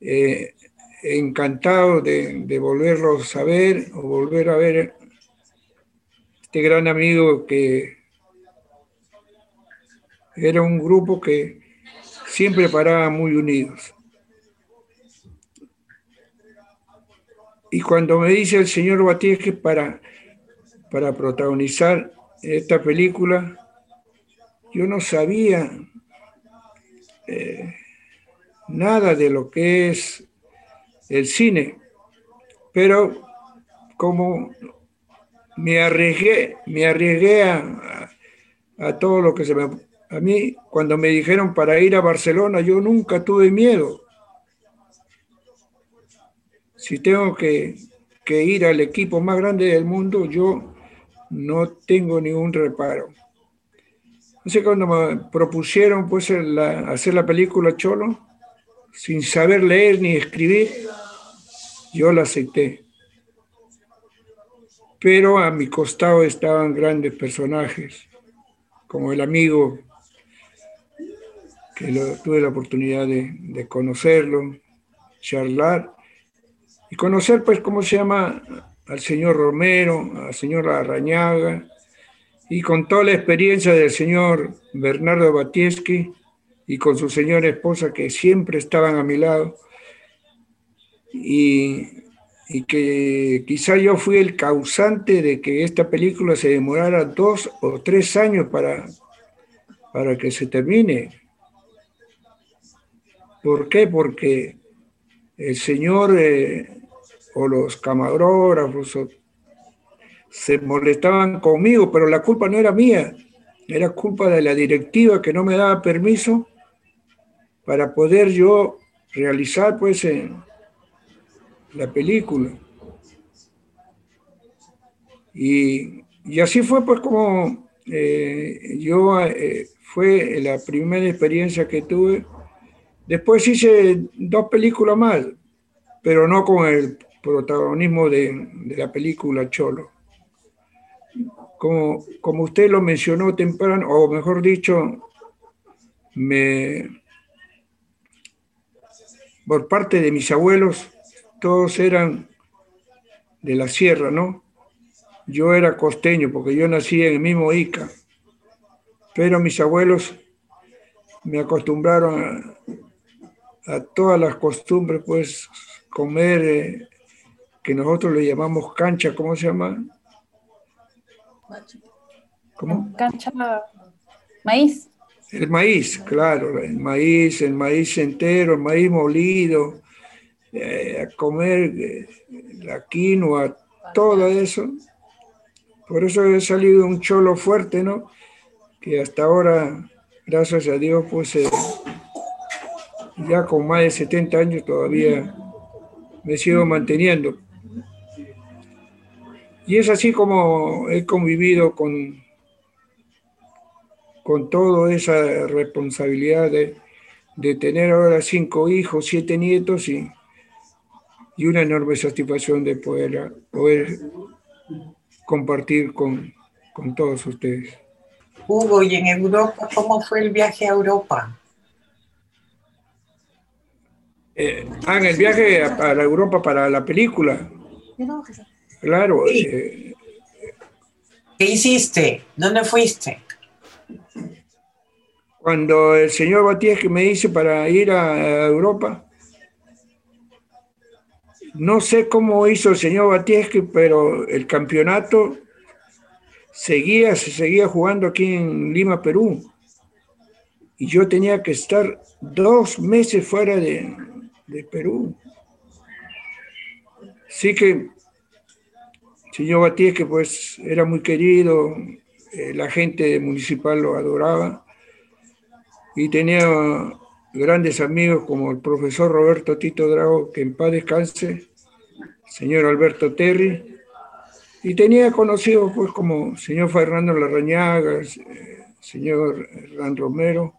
eh, encantado de, de, volverlos a ver o volver a ver este gran amigo que era un grupo que siempre paraba muy unidos. Y cuando me dice el señor Batieje para, para protagonizar esta película, yo no sabía eh, nada de lo que es el cine, pero como me arriesgué, me arriesgué a, a, todo lo que se me a mí, cuando me dijeron para ir a Barcelona, yo nunca tuve miedo. Si tengo que, que ir al equipo más grande del mundo, yo no tengo ningún reparo. Entonces cuando me propusieron pues, hacer la película Cholo, sin saber leer ni escribir, yo la acepté. Pero a mi costado estaban grandes personajes, como el amigo, que tuve la oportunidad de, conocerlo, charlar, y conocer, pues, cómo se llama al señor Romero, al señor Arrañaga, y con toda la experiencia del señor Bernardo Batieski y con su señora esposa que siempre estaban a mi lado, y, y que quizá yo fui el causante de que esta película se demorara dos o tres años para, para que se termine. ¿Por qué? Porque el señor eh, o los camarógrafos se molestaban conmigo, pero la culpa no era mía, era culpa de la directiva que no me daba permiso para poder yo realizar pues la película. Y, así fue pues como eh, yo eh, fue la primera experiencia que tuve. Después hice dos películas más, pero no con el protagonismo de, la película Cholo. Como, como usted lo mencionó temprano, o mejor dicho, me, por parte de mis abuelos, todos eran de la sierra, ¿no? Yo era costeño porque yo nací en el mismo Ica, pero mis abuelos me acostumbraron a, todas las costumbres, pues comer eh, que nosotros le llamamos cancha, ¿cómo se llama? ¿Cómo? Cancha, maíz. El maíz, claro, el maíz, el maíz entero, el maíz molido, eh, a comer eh, la quinoa, todo eso. Por eso he salido un cholo fuerte, ¿no? Que hasta ahora, gracias a Dios, pues ya con más de 70 años todavía me sigo manteniendo. Y es así como he convivido con, con toda esa responsabilidad de, tener ahora cinco hijos, siete nietos y, y una enorme satisfacción de poder, poder compartir con, todos ustedes. Hugo, ¿y en Europa cómo fue el viaje a Europa? Eh, ah, en el viaje a, a, Europa para la película. Claro. Eh, ¿Qué hiciste? ¿Dónde fuiste? Cuando el señor Batías que me dice para ir a, Europa, no sé cómo hizo el señor Batiesque, pero el campeonato seguía, se seguía jugando aquí en Lima, Perú. Y yo tenía que estar dos meses fuera de, de Perú. Así que señor Batíes, que pues era muy querido, eh, la gente municipal lo adoraba y tenía grandes amigos como el profesor Roberto Tito Drago, que en paz descanse, señor Alberto Terry, y tenía conocidos pues como señor Fernando Larrañaga, eh, señor Hernán Romero,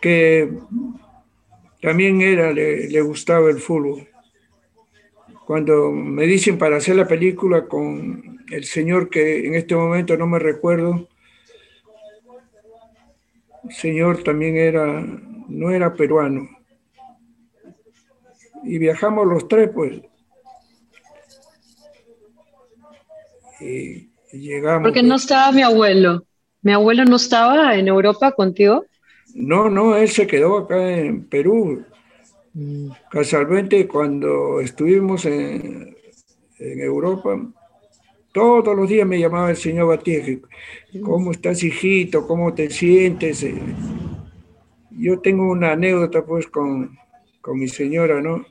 que también era, le gustaba el fútbol cuando me dicen para hacer la película con el señor que en este momento no me recuerdo, el señor también era, no era peruano. Y viajamos los tres, pues. Y, llegamos. Porque no estaba mi abuelo. ¿Mi abuelo no estaba en Europa contigo? No, no, él se quedó acá en Perú Casualmente, cuando estuvimos en, en Europa, todos los días me llamaba el señor Batiste, ¿cómo estás hijito? ¿Cómo te sientes? Yo tengo una anécdota pues con, con mi señora, ¿no?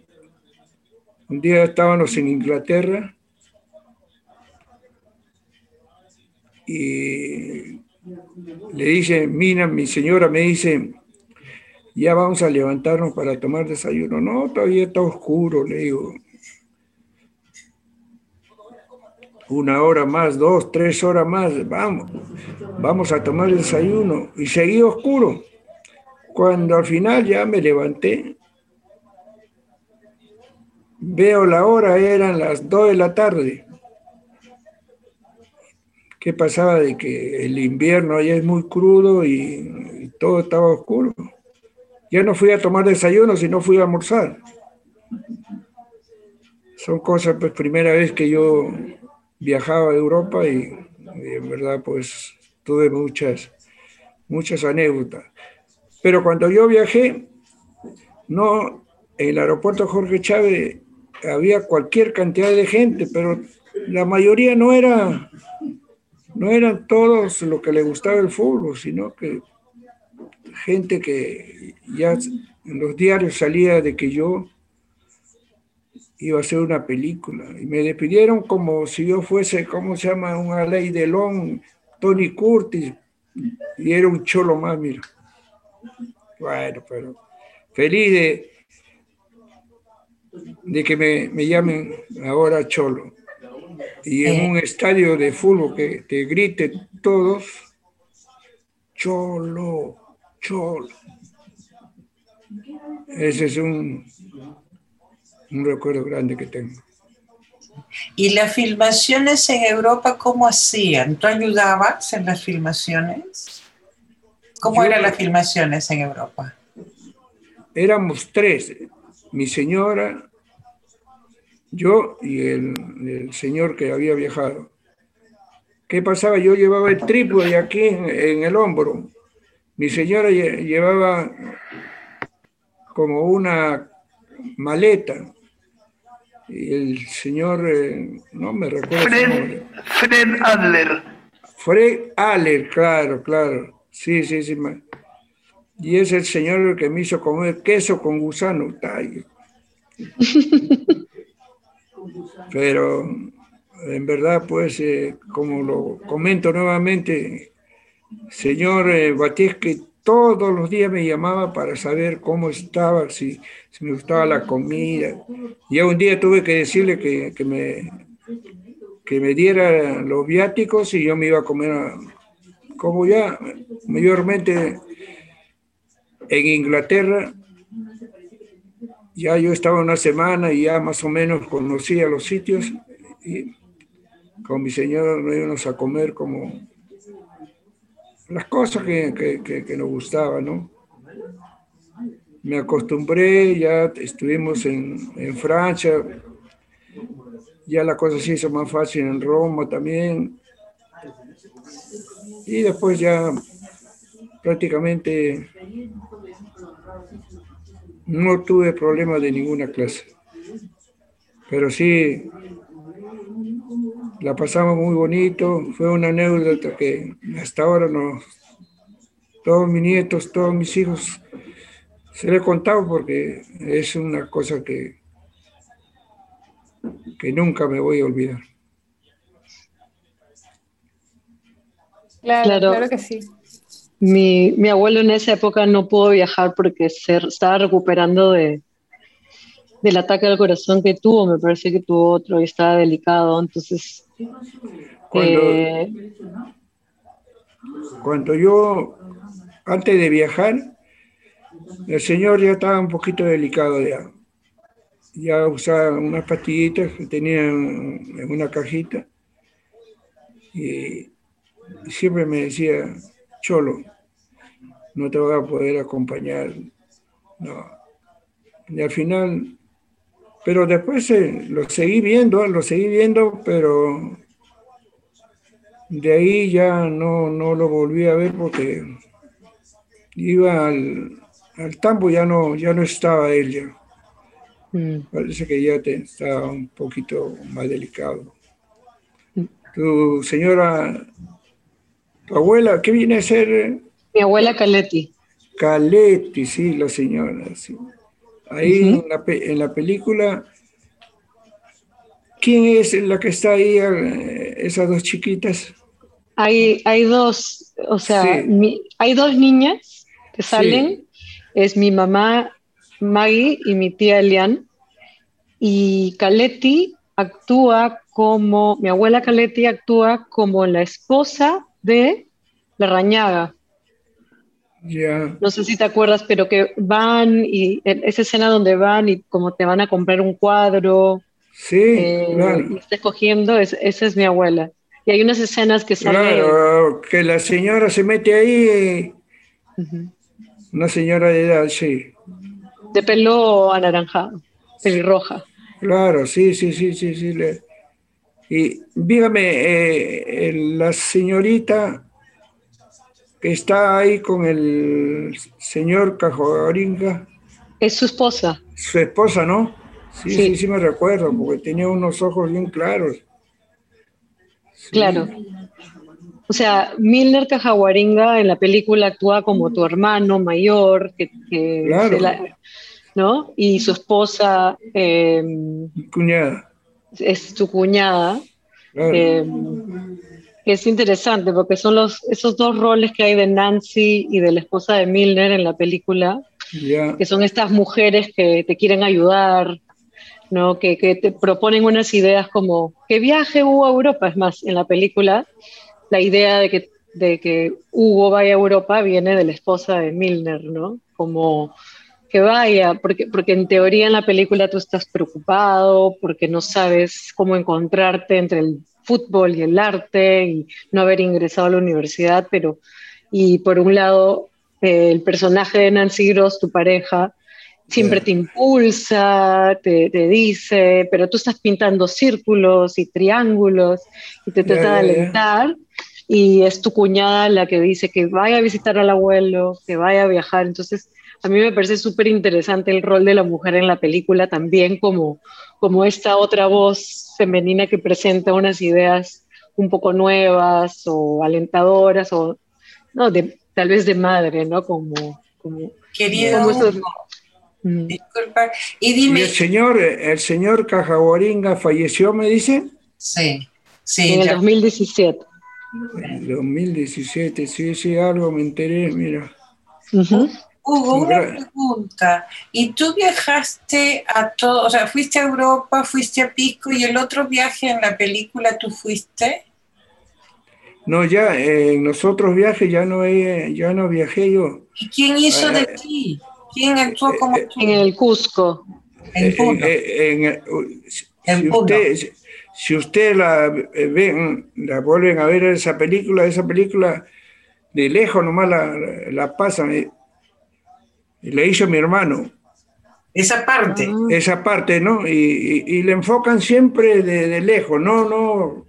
Un día estábamos en Inglaterra y le dice, Mina, mi señora me dice, ya vamos a levantarnos para tomar desayuno. No, todavía está oscuro, le digo. Una hora más, dos, tres horas más, vamos, vamos a tomar desayuno. Y seguí oscuro. Cuando al final ya me levanté, veo la hora, eran las dos de la tarde. ¿Qué pasaba? De que el invierno allá es muy crudo y, todo estaba oscuro. Ya no fui a tomar desayuno, sino fui a almorzar. Son cosas, pues, primera vez que yo viajaba a Europa y, en verdad, pues, tuve muchas, muchas anécdotas. Pero cuando yo viajé, no, en el aeropuerto Jorge Chávez había cualquier cantidad de gente, pero la mayoría no era no eran todos lo que le gustaba el fútbol, sino que gente que ya en los diarios salía de que yo iba a hacer una película. Y me despidieron como si yo fuese, ¿cómo se llama? Una ley de Long, Tony Curtis, y era un cholo más, mira. Bueno, pero feliz de, de que me, me llamen ahora cholo y en eh. un estadio de fútbol que te griten todos, cholo, cholo. Ese es un, un recuerdo grande que tengo. ¿Y las filmaciones en Europa cómo hacían? ¿Tú ayudabas en las filmaciones? ¿Cómo eran las filmaciones en Europa? Éramos tres, mi señora, yo y el, señor que había viajado. ¿Qué pasaba? Yo llevaba el trípode aquí en, el hombro. Mi señora llevaba como una maleta. Y el señor, eh, no me recuerdo. Fred, Fred Adler. Fred Adler, claro, claro. Sí, sí, sí. Y es el señor que me hizo comer queso con gusano. Pero en verdad, pues, eh, como lo comento nuevamente, señor eh, que todos los días me llamaba para saber cómo estaba, si, me gustaba la comida. Ya un día tuve que decirle que, que, me, que me diera los viáticos y yo me iba a comer, como ya mayormente en Inglaterra, ya yo estaba una semana y ya más o menos conocía los sitios y con mi señora nos íbamos a comer como las cosas que, que, nos gustaban, ¿no? Me acostumbré, ya estuvimos en, en Francia, ya la cosa se hizo más fácil en Roma también. Y después ya prácticamente no tuve problemas de ninguna clase, pero sí la pasamos muy bonito, fue una anécdota que hasta ahora no, todos mis nietos, todos mis hijos, se le he contado porque es una cosa que, que nunca me voy a olvidar. Claro, claro que sí. Mi, mi, abuelo en esa época no pudo viajar porque se, estaba recuperando de, del ataque al corazón que tuvo, me parece que tuvo otro y estaba delicado, entonces... Cuando, eh, cuando yo, antes de viajar, el señor ya estaba un poquito delicado ya. Ya usaba unas pastillitas que tenía en una cajita y siempre me decía, Cholo, no te voy a poder acompañar. No. Y al final, pero después eh, lo seguí viendo, lo seguí viendo, pero de ahí ya no, no lo volví a ver porque iba al, al tambo, ya no, ya no estaba él ya. Mm. Parece que ya te, está un poquito más delicado. Mm. Tu señora, tu abuela, ¿qué viene a ser? Mi abuela Caletti. Caletti, sí, la señora. Ahí en, la, en, la, película, ¿quién es la que está ahí, eh, esas dos chiquitas? Hay, hay dos, o sea, hay dos niñas que salen. Es mi mamá Maggie y mi tía Elian. Y Caletti actúa como, mi abuela Caletti actúa como la esposa de la Rañaga. No sé si te acuerdas, pero que van y esa escena donde van y como te van a comprar un cuadro. Sí, eh, claro. Y está escogiendo, esa es mi abuela. Y hay unas escenas que salen. Claro, que la señora se mete ahí. Una señora de edad, sí. De pelo anaranjado, pelirroja. Claro, sí, sí, sí, sí, sí. Y dígame, eh, la señorita que está ahí con el señor Cajoringa. Es su esposa. Su esposa, ¿no? Sí, sí, sí, me recuerdo, porque tenía unos ojos bien claros. Claro. O sea, Milner Cajaguaringa en la película actúa como tu hermano mayor, que, ¿no? Y su esposa... Em, cuñada. Es tu cuñada. Em, es interesante porque son los, esos dos roles que hay de Nancy y de la esposa de Milner en la película, que son estas mujeres que te quieren ayudar, ¿no? Que, que, te proponen unas ideas como que viaje Hugo a Europa, es más, en la película, la idea de que, de que Hugo vaya a Europa viene de la esposa de Milner, ¿no? Como que vaya, porque, porque en teoría en la película tú estás preocupado, porque no sabes cómo encontrarte entre el fútbol y el arte y no haber ingresado a la universidad, pero y por un lado eh, el personaje de Nancy Gross, tu pareja, siempre te impulsa, te, te, dice, pero tú estás pintando círculos y triángulos y te trata de alentar. Y es tu cuñada la que dice que vaya a visitar al abuelo, que vaya a viajar. Entonces, a mí me parece súper interesante el rol de la mujer en la película también como, como esta otra voz femenina que presenta unas ideas un poco nuevas o alentadoras o no, de, tal vez de madre, ¿no? Como, como querido. disculpa. Y dime. el señor, el señor Cajaguaringa falleció, me dice? Sí, sí. En el 2017. En 2017, sí, sí, algo me enteré, mira. Hugo, una pregunta. ¿Y tú viajaste a todo, o sea, fuiste a Europa, fuiste a Pico y el otro viaje en la película tú fuiste? No, ya en los otros viajes ya no, ya no viajé yo. ¿Y quién hizo de eh, ti? ¿Quién actuó como eh, tú? En el Cusco. En Puno. Eh, si, usted, si usted la ven, la vuelven a ver esa película, esa película de lejos nomás la, la pasan le hizo mi hermano. Esa parte. Ah. Esa parte, ¿no? Y, le enfocan siempre de, lejos, no, no,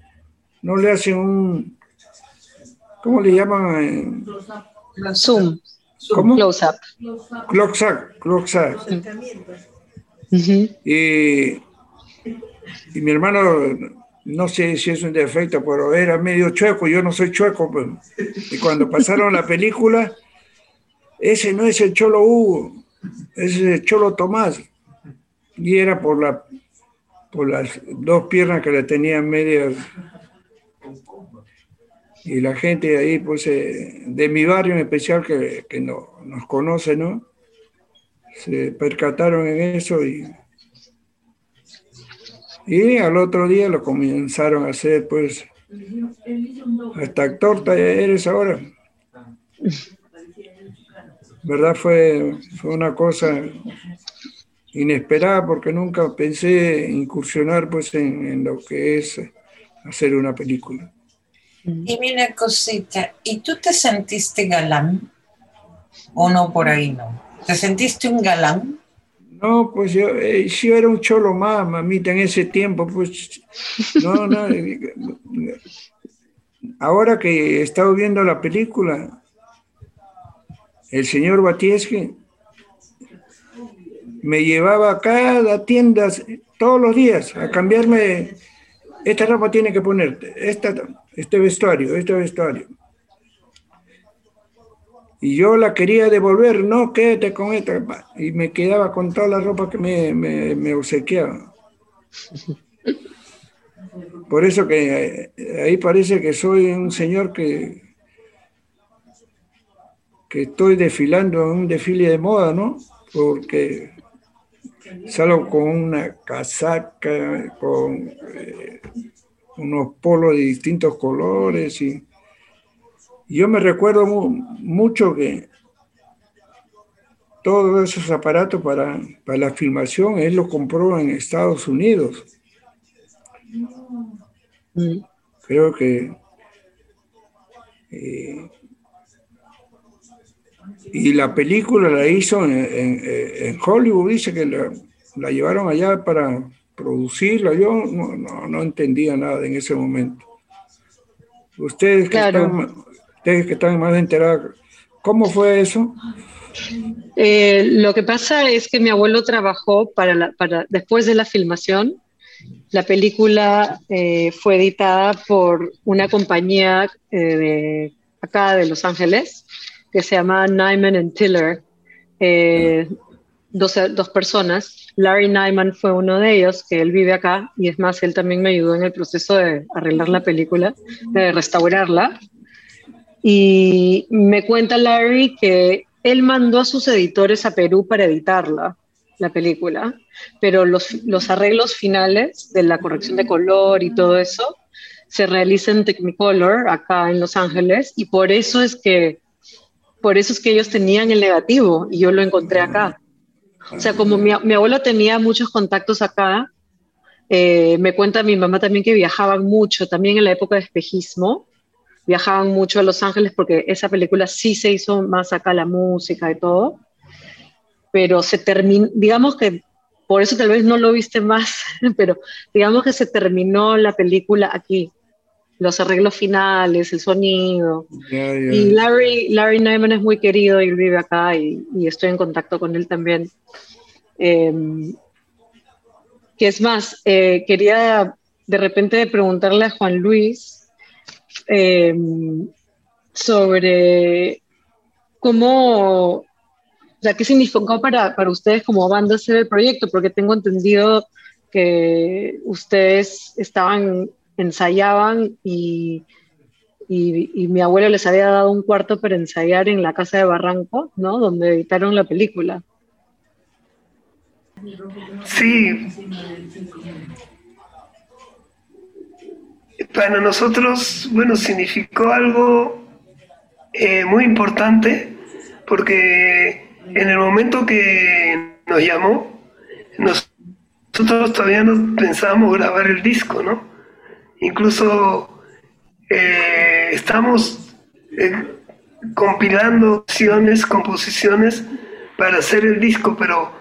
no le hacen un, ¿cómo le llaman? Zoom. ¿Cómo? Close up. Close up, close up. y, y mi hermano no sé si es un defecto, pero era medio chueco, yo no soy chueco. Pues. Y cuando pasaron la película, ese no es el Cholo Hugo, ese es el Cholo Tomás. Y era por, la, por las dos piernas que le tenían medias. Y la gente de ahí, pues, eh, de mi barrio en especial, que, que no, nos conoce, ¿no? Se percataron en eso y, y al otro día lo comenzaron a hacer, pues, hasta actor eres ahora. ¿Verdad? Fue, fue una cosa inesperada porque nunca pensé incursionar pues en, lo que es hacer una película. Dime una cosita, ¿y tú te sentiste galán o no por ahí no? ¿Te sentiste un galán? No, pues yo, eh, yo era un cholo más, mamita, en ese tiempo, pues, no, no. Ahora que he estado viendo la película, el señor Batiesque me llevaba a cada tienda todos los días a cambiarme, esta ropa tiene que ponerte, esta, este vestuario, este vestuario. Y yo la quería devolver, no, quédate con esta. Y me quedaba con toda la ropa que me, me, me obsequiaba. Por eso que eh, ahí parece que soy un señor que, que estoy desfilando en un desfile de moda, ¿no? Porque salgo con una casaca, con eh, unos polos de distintos colores y, yo me recuerdo mucho que todos esos aparatos para, para la filmación él los compró en Estados Unidos Creo que... Eh, y la película la hizo en, Hollywood, dice que la, llevaron allá para producirla. Yo no, entendía nada en ese momento. Ustedes que, están, ustedes que están más enterados, ¿cómo fue eso? Eh, lo que pasa es que mi abuelo trabajó para, para después de la filmación la película eh, fue editada por una compañía eh, de acá de Los Ángeles que se llama Nyman and Tiller. Eh, dos, dos, personas. Larry Nyman fue uno de ellos, que él vive acá, y es más, él también me ayudó en el proceso de arreglar la película, de restaurarla. Y me cuenta Larry que él mandó a sus editores a Perú para editarla la película, pero los, los arreglos finales de la corrección de color y todo eso se realizan en Technicolor acá en Los Ángeles y por eso es que por eso es que ellos tenían el negativo y yo lo encontré acá. O sea, como mi, mi abuelo tenía muchos contactos acá, eh, me cuenta mi mamá también que viajaban mucho, también en la época de espejismo, viajaban mucho a Los Ángeles porque esa película sí se hizo más acá la música y todo pero se terminó, digamos que por eso tal vez no lo viste más, pero digamos que se terminó la película aquí, los arreglos finales, el sonido. Y Larry, Larry Nyman es muy querido y él vive acá y, estoy en contacto con él también. Eh, que es más, eh, quería de repente preguntarle a Juan Luis em, sobre cómo o sea, ¿qué significó para, para ustedes como banda hacer el proyecto? Porque tengo entendido que ustedes estaban, ensayaban y, y, mi abuelo les había dado un cuarto para ensayar en la casa de Barranco, ¿no? Donde editaron la película. Sí. Para nosotros, bueno, significó algo eh, muy importante porque en el momento que nos llamó, nosotros todavía no pensábamos grabar el disco, ¿no? Incluso eh, estamos eh, compilando opciones, composiciones para hacer el disco, pero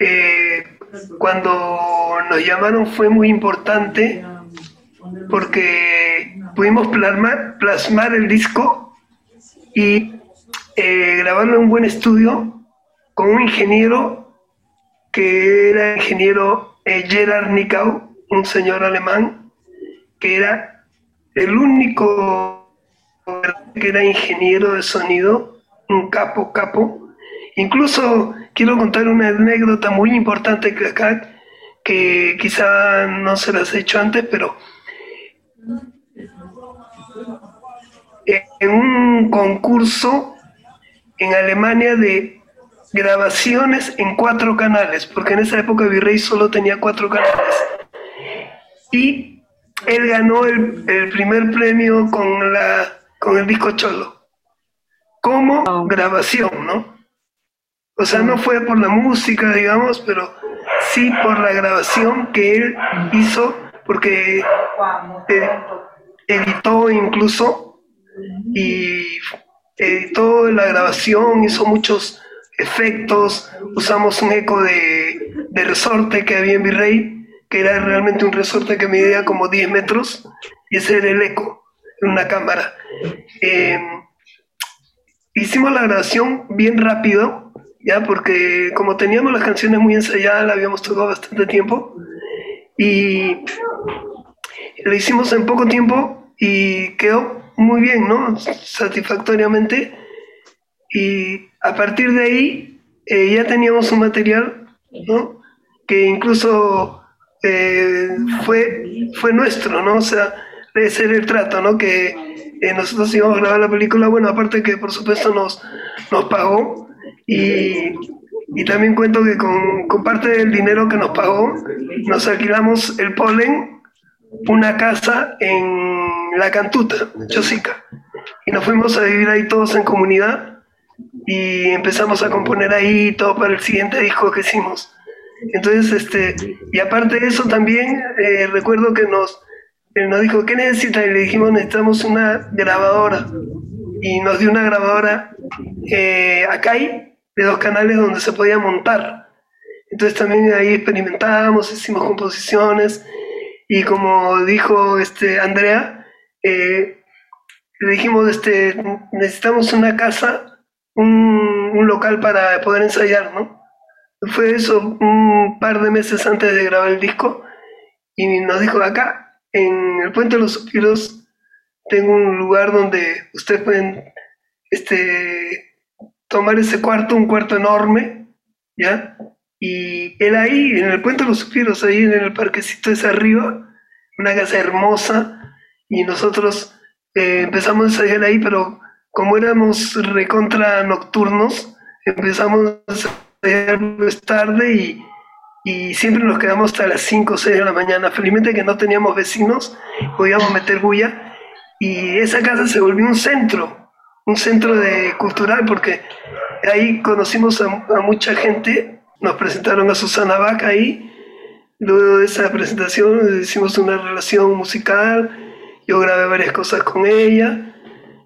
eh, cuando nos llamaron fue muy importante porque pudimos plasmar, el disco y eh, grabarlo en un buen estudio con un ingeniero que era ingeniero Gerard Nickau, un señor alemán, que era el único que era ingeniero de sonido, un capo, capo. Incluso quiero contar una anécdota muy importante que acá, que quizá no se las he hecho antes, pero en un concurso en Alemania de grabaciones en cuatro canales, porque en esa época Virrey solo tenía cuatro canales. Y él ganó el, primer premio con, la, con el disco Cholo, como grabación, ¿no? O sea, no fue por la música, digamos, pero sí por la grabación que él hizo, porque editó incluso y editó la grabación, hizo muchos efectos, usamos un eco de, resorte que había en Virrey, que era realmente un resorte que medía como 10 metros, y ese era el eco una cámara. Eh, hicimos la grabación bien rápido ya porque como teníamos las canciones muy ensayadas, la habíamos tocado bastante tiempo y lo hicimos en poco tiempo y quedó muy bien, ¿no? Satisfactoriamente. Y a partir de ahí eh, ya teníamos un material, ¿no? Que incluso eh, fue, fue nuestro, ¿no? O sea, ese era el trato, ¿no? Que eh, nosotros íbamos a grabar la película, bueno, aparte que por supuesto nos, nos pagó y, y también cuento que con, con, parte del dinero que nos pagó, nos alquilamos el polen, una casa en La Cantuta, Chosica, y nos fuimos a vivir ahí todos en comunidad y empezamos a componer ahí todo para el siguiente disco que hicimos. Entonces, este, y aparte de eso también, eh, recuerdo que nos, nos dijo, ¿qué necesita? Y le dijimos, necesitamos una grabadora. Y nos dio una grabadora eh, acá hay de dos canales donde se podía montar. Entonces también ahí experimentábamos, hicimos composiciones y como dijo este Andrea, eh, le dijimos, este, necesitamos una casa, un local para poder ensayar, ¿no? Fue eso un par de meses antes de grabar el disco y nos dijo acá, en el Puente de los Suspiros, tengo un lugar donde ustedes pueden este, tomar ese cuarto, un cuarto enorme, ¿ya? Y él ahí, en el Puente de los Suspiros, ahí en el parquecito ese arriba, una casa hermosa, y nosotros eh, empezamos a ensayar ahí, pero como éramos recontra nocturnos, empezamos a es tarde y, y, siempre nos quedamos hasta las 5 o 6 de la mañana. Felizmente que no teníamos vecinos, podíamos meter bulla y esa casa se volvió un centro, un centro de cultural porque ahí conocimos a, mucha gente, nos presentaron a Susana Vaca ahí, luego de esa presentación hicimos una relación musical, yo grabé varias cosas con ella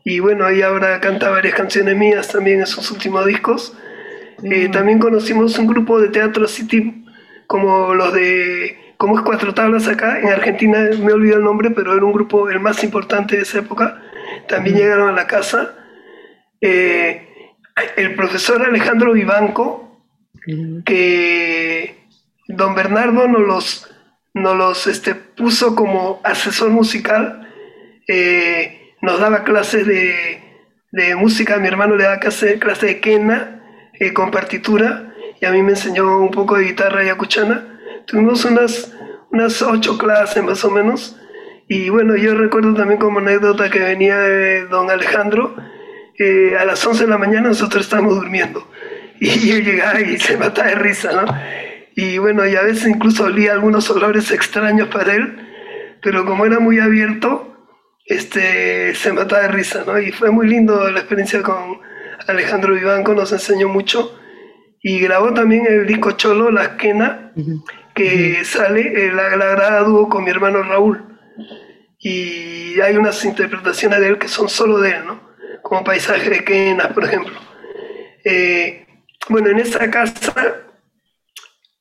y bueno, ella ahora canta varias canciones mías también en sus últimos discos eh, también conocimos un grupo de teatro city como los de, como es Cuatro Tablas acá, en Argentina me olvidado el nombre, pero era un grupo el más importante de esa época. También llegaron a la casa. Eh, el profesor Alejandro Vivanco, que don Bernardo nos los, nos los este, puso como asesor musical, eh, nos daba clases de, de música, mi hermano le daba clase, clase de quena, eh, con partitura y a mí me enseñó un poco de guitarra yacuchana. Tuvimos unas, unas ocho clases más o menos. Y bueno, yo recuerdo también como anécdota que venía eh, don Alejandro, eh, a las 11 de la mañana nosotros estábamos durmiendo. Y yo llegaba y se mataba de risa, ¿no? Y bueno, y a veces incluso olía algunos olores extraños para él, pero como era muy abierto, este, se mataba de risa, ¿no? Y fue muy lindo la experiencia con, Alejandro Vivanco nos enseñó mucho y grabó también el disco Cholo, La Esquena, que sale, la, la graba dúo con mi hermano Raúl. Y hay unas interpretaciones de él que son solo de él, ¿no? Como Paisaje de Quenas, por ejemplo. Eh, bueno, en esa casa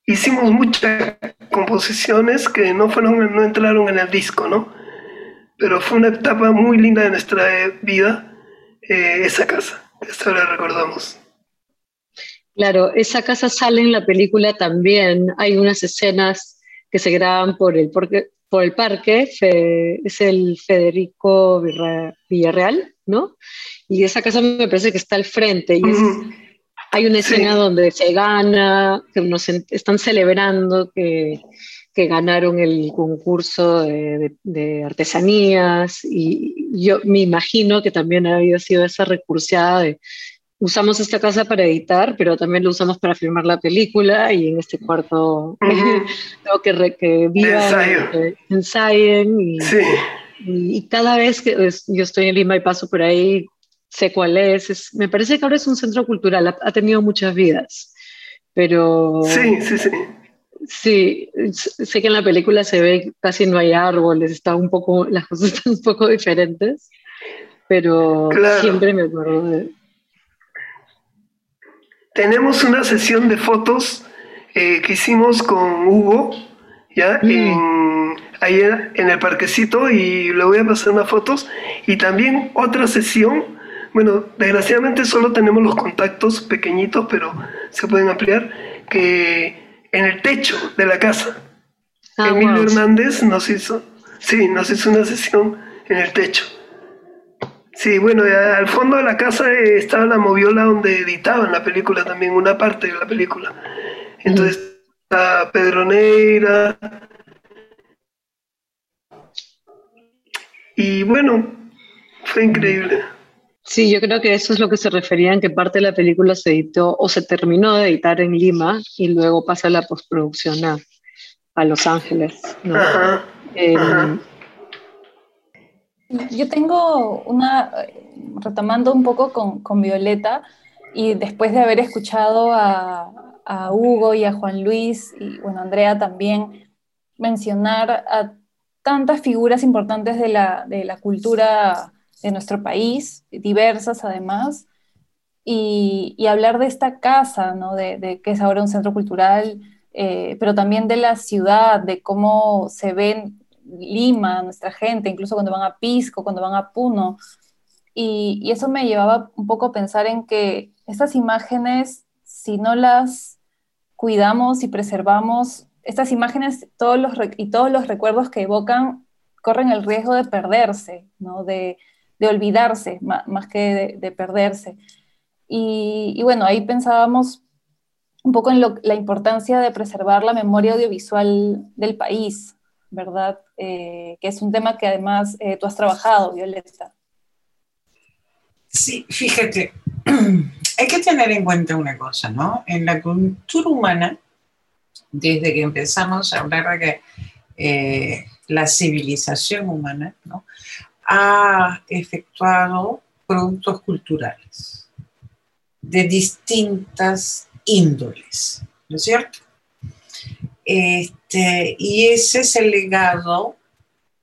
hicimos muchas composiciones que no, fueron, no entraron en el disco, ¿no? Pero fue una etapa muy linda de nuestra vida, eh, esa casa. Esto lo recordamos. Claro, esa casa sale en la película también. Hay unas escenas que se graban por el, por el parque, es el Federico Villarreal, ¿no? Y esa casa me parece que está al frente. Y hay una escena donde se gana, que nos están celebrando que, que ganaron el concurso de, de, artesanías y yo me imagino que también ha habido sido esa recursiada de usamos esta casa para editar, pero también lo usamos para filmar la película y en este cuarto tengo que, que vivan, que ensayen y, y, cada vez que yo estoy en Lima y paso por ahí sé cuál es, es me parece que ahora es un centro cultural, ha, ha tenido muchas vidas, pero... Sí, sí, sí Sí, sé que en la película se ve casi no hay árboles, está un poco, las cosas están un poco diferentes, pero siempre me acuerdo de... Tenemos una sesión de fotos eh, que hicimos con Hugo, ¿ya? Mm. En, ahí en el parquecito y le voy a pasar unas fotos. Y también otra sesión bueno, desgraciadamente solo tenemos los contactos pequeñitos, pero se pueden ampliar, que en el techo de la casa. Ah, Emilio Hernández nos hizo, sí, nos hizo una sesión en el techo. Sí, bueno, al fondo de la casa eh, estaba la moviola donde editaban la película también, una parte de la película. Entonces, está Pedro Neira. Y bueno, fue increíble. Sí, yo creo que eso es lo que se refería en que parte de la película se editó o se terminó de editar en Lima y luego pasa la postproducción a, a Los Ángeles. Ajá, em, Yo tengo una, retomando un poco con, con, Violeta, y después de haber escuchado a, a, Hugo y a Juan Luis, y bueno, Andrea también, mencionar a tantas figuras importantes de la, de la cultura de nuestro país, diversas además, y, hablar de esta casa, ¿no? de, de, que es ahora un centro cultural, eh, pero también de la ciudad, de cómo se ven Lima, nuestra gente, incluso cuando van a Pisco, cuando van a Puno. Y, eso me llevaba un poco a pensar en que estas imágenes, si no las cuidamos y preservamos, estas imágenes todos los, y todos los recuerdos que evocan corren el riesgo de perderse, ¿no? de, de olvidarse más, que de, perderse. Y, y, bueno, ahí pensábamos un poco en la importancia de preservar la memoria audiovisual del país, ¿verdad? Eh, que es un tema que además eh, tú has trabajado, Violeta. Sí, fíjate, hay que tener en cuenta una cosa, ¿no? En la cultura humana, desde que empezamos a hablar de que eh, la civilización humana, ¿no? Ha efectuado productos culturales de distintas índoles, ¿no es cierto? Este, y ese es el legado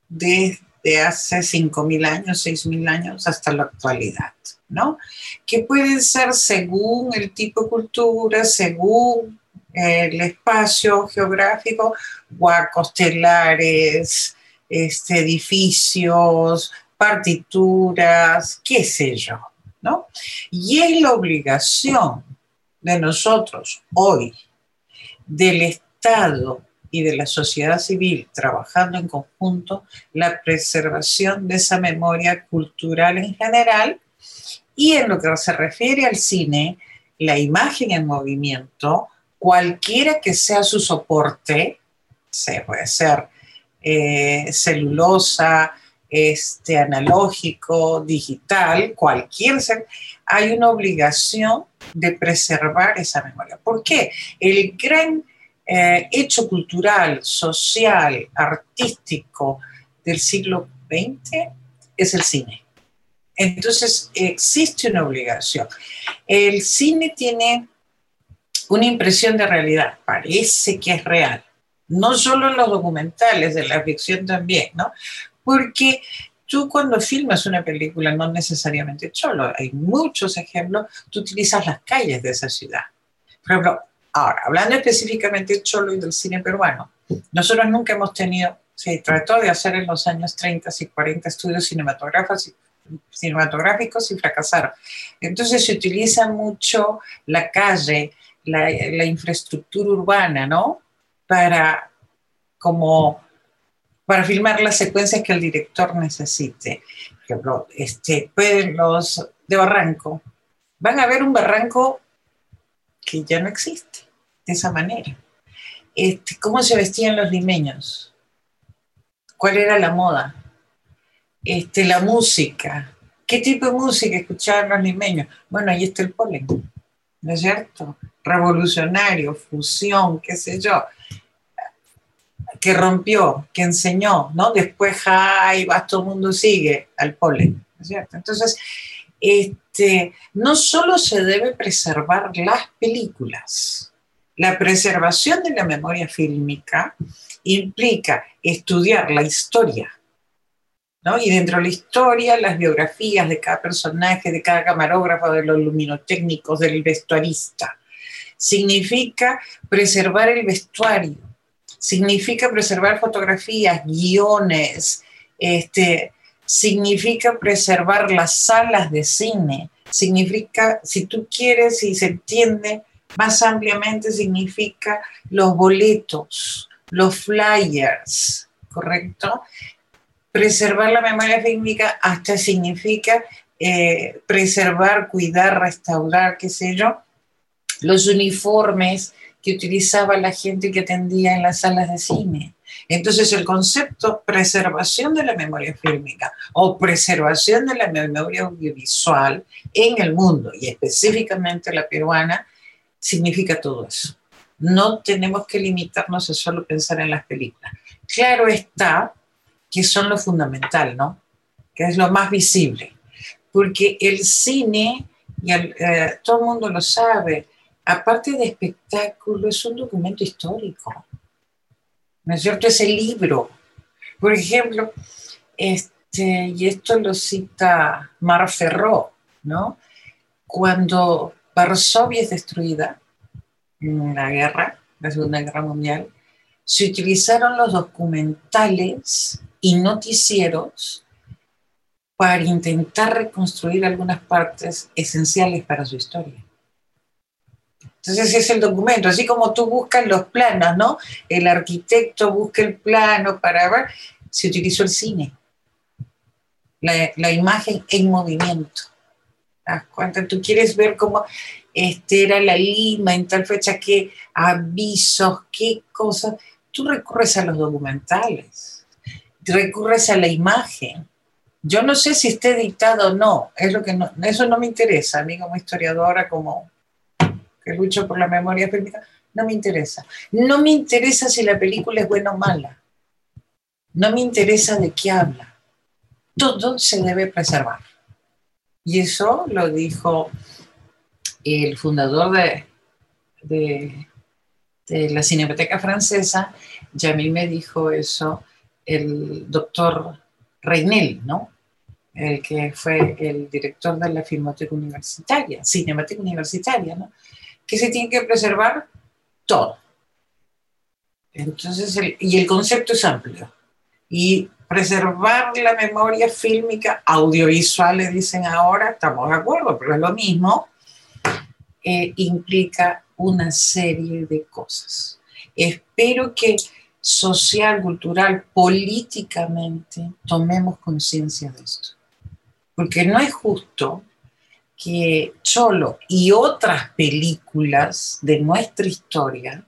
desde hace 5.000 años, 6.000 años hasta la actualidad, ¿no? Que pueden ser según el tipo de cultura, según el espacio geográfico, huacos, telares, este, edificios, partituras, qué sé yo, ¿no? Y es la obligación de nosotros hoy, del Estado y de la sociedad civil trabajando en conjunto, la preservación de esa memoria cultural en general y en lo que se refiere al cine, la imagen en movimiento, cualquiera que sea su soporte, se puede ser eh, celulosa, este, analógico, digital, cualquier, hay una obligación de preservar esa memoria. ¿Por qué? El gran eh, hecho cultural, social, artístico del siglo XX es el cine. Entonces existe una obligación. El cine tiene una impresión de realidad, parece que es real, no solo en los documentales, de la ficción también, ¿no? Porque tú cuando filmas una película, no necesariamente cholo, hay muchos ejemplos, tú utilizas las calles de esa ciudad. Por ejemplo, ahora, hablando específicamente del cholo y del cine peruano, nosotros nunca hemos tenido, se trató de hacer en los años 30 y 40 estudios cinematográficos, cinematográficos y fracasaron. Entonces se utiliza mucho la calle, la, la infraestructura urbana, ¿no? Para como para filmar las secuencias que el director necesite. Por ejemplo, este, pueden los de Barranco, van a ver un barranco que ya no existe de esa manera. Este, ¿Cómo se vestían los limeños? ¿Cuál era la moda? Este, la música. ¿Qué tipo de música escuchaban los limeños? Bueno, ahí está el polen, ¿no es cierto? Revolucionario, fusión, qué sé yo que rompió, que enseñó, ¿no? Después, ay, va, todo el mundo sigue al ¿cierto? Entonces, este, no solo se debe preservar las películas, la preservación de la memoria fílmica implica estudiar la historia, ¿no? Y dentro de la historia, las biografías de cada personaje, de cada camarógrafo, de los luminotécnicos, del vestuarista. Significa preservar el vestuario, significa preservar fotografías, guiones, este, significa preservar las salas de cine, significa, si tú quieres y se entiende más ampliamente, significa los boletos, los flyers, ¿correcto? Preservar la memoria fílmica hasta significa eh, preservar, cuidar, restaurar, qué sé yo, los uniformes que utilizaba la gente que atendía en las salas de cine. Entonces el concepto preservación de la memoria fílmica o preservación de la memoria audiovisual en el mundo y específicamente la peruana significa todo eso. No tenemos que limitarnos a solo pensar en las películas. Claro está que son lo fundamental, ¿no? Que es lo más visible. Porque el cine, y eh, todo el mundo lo sabe, aparte de espectáculo, es un documento histórico. ¿No es cierto? Es el libro. Por ejemplo, este, y esto lo cita Mar Ferró, ¿no? Cuando Varsovia es destruida en la guerra, la Segunda Guerra Mundial, se utilizaron los documentales y noticieros para intentar reconstruir algunas partes esenciales para su historia. Entonces es el documento, así como tú buscas los planos, ¿no? El arquitecto busca el plano para ver, se utilizó el cine, la, imagen en movimiento. ¿Te? Tú quieres ver cómo este, era la Lima en tal fecha, qué avisos, qué cosas. Tú recurres a los documentales, recurres a la imagen. Yo no sé si esté editado o no, es lo que no, eso no me interesa a mí como historiadora, como que lucho por la memoria fílmica, no me interesa. No me interesa si la película es buena o mala. No me interesa de qué habla. Todo se debe preservar. Y eso lo dijo el fundador de, la Cinemateca Francesa, y a mí me dijo eso el doctor Reinel, ¿no? El que fue el director de la Filmoteca Universitaria, Cinemateca Universitaria, ¿no? Que se tiene que preservar todo. Entonces, y el concepto es amplio. Y preservar la memoria fílmica, audiovisual, le dicen ahora, estamos de acuerdo, pero es lo mismo, eh, implica una serie de cosas. Espero que social, cultural, políticamente tomemos conciencia de esto. Porque no es justo que Cholo y otras películas de nuestra historia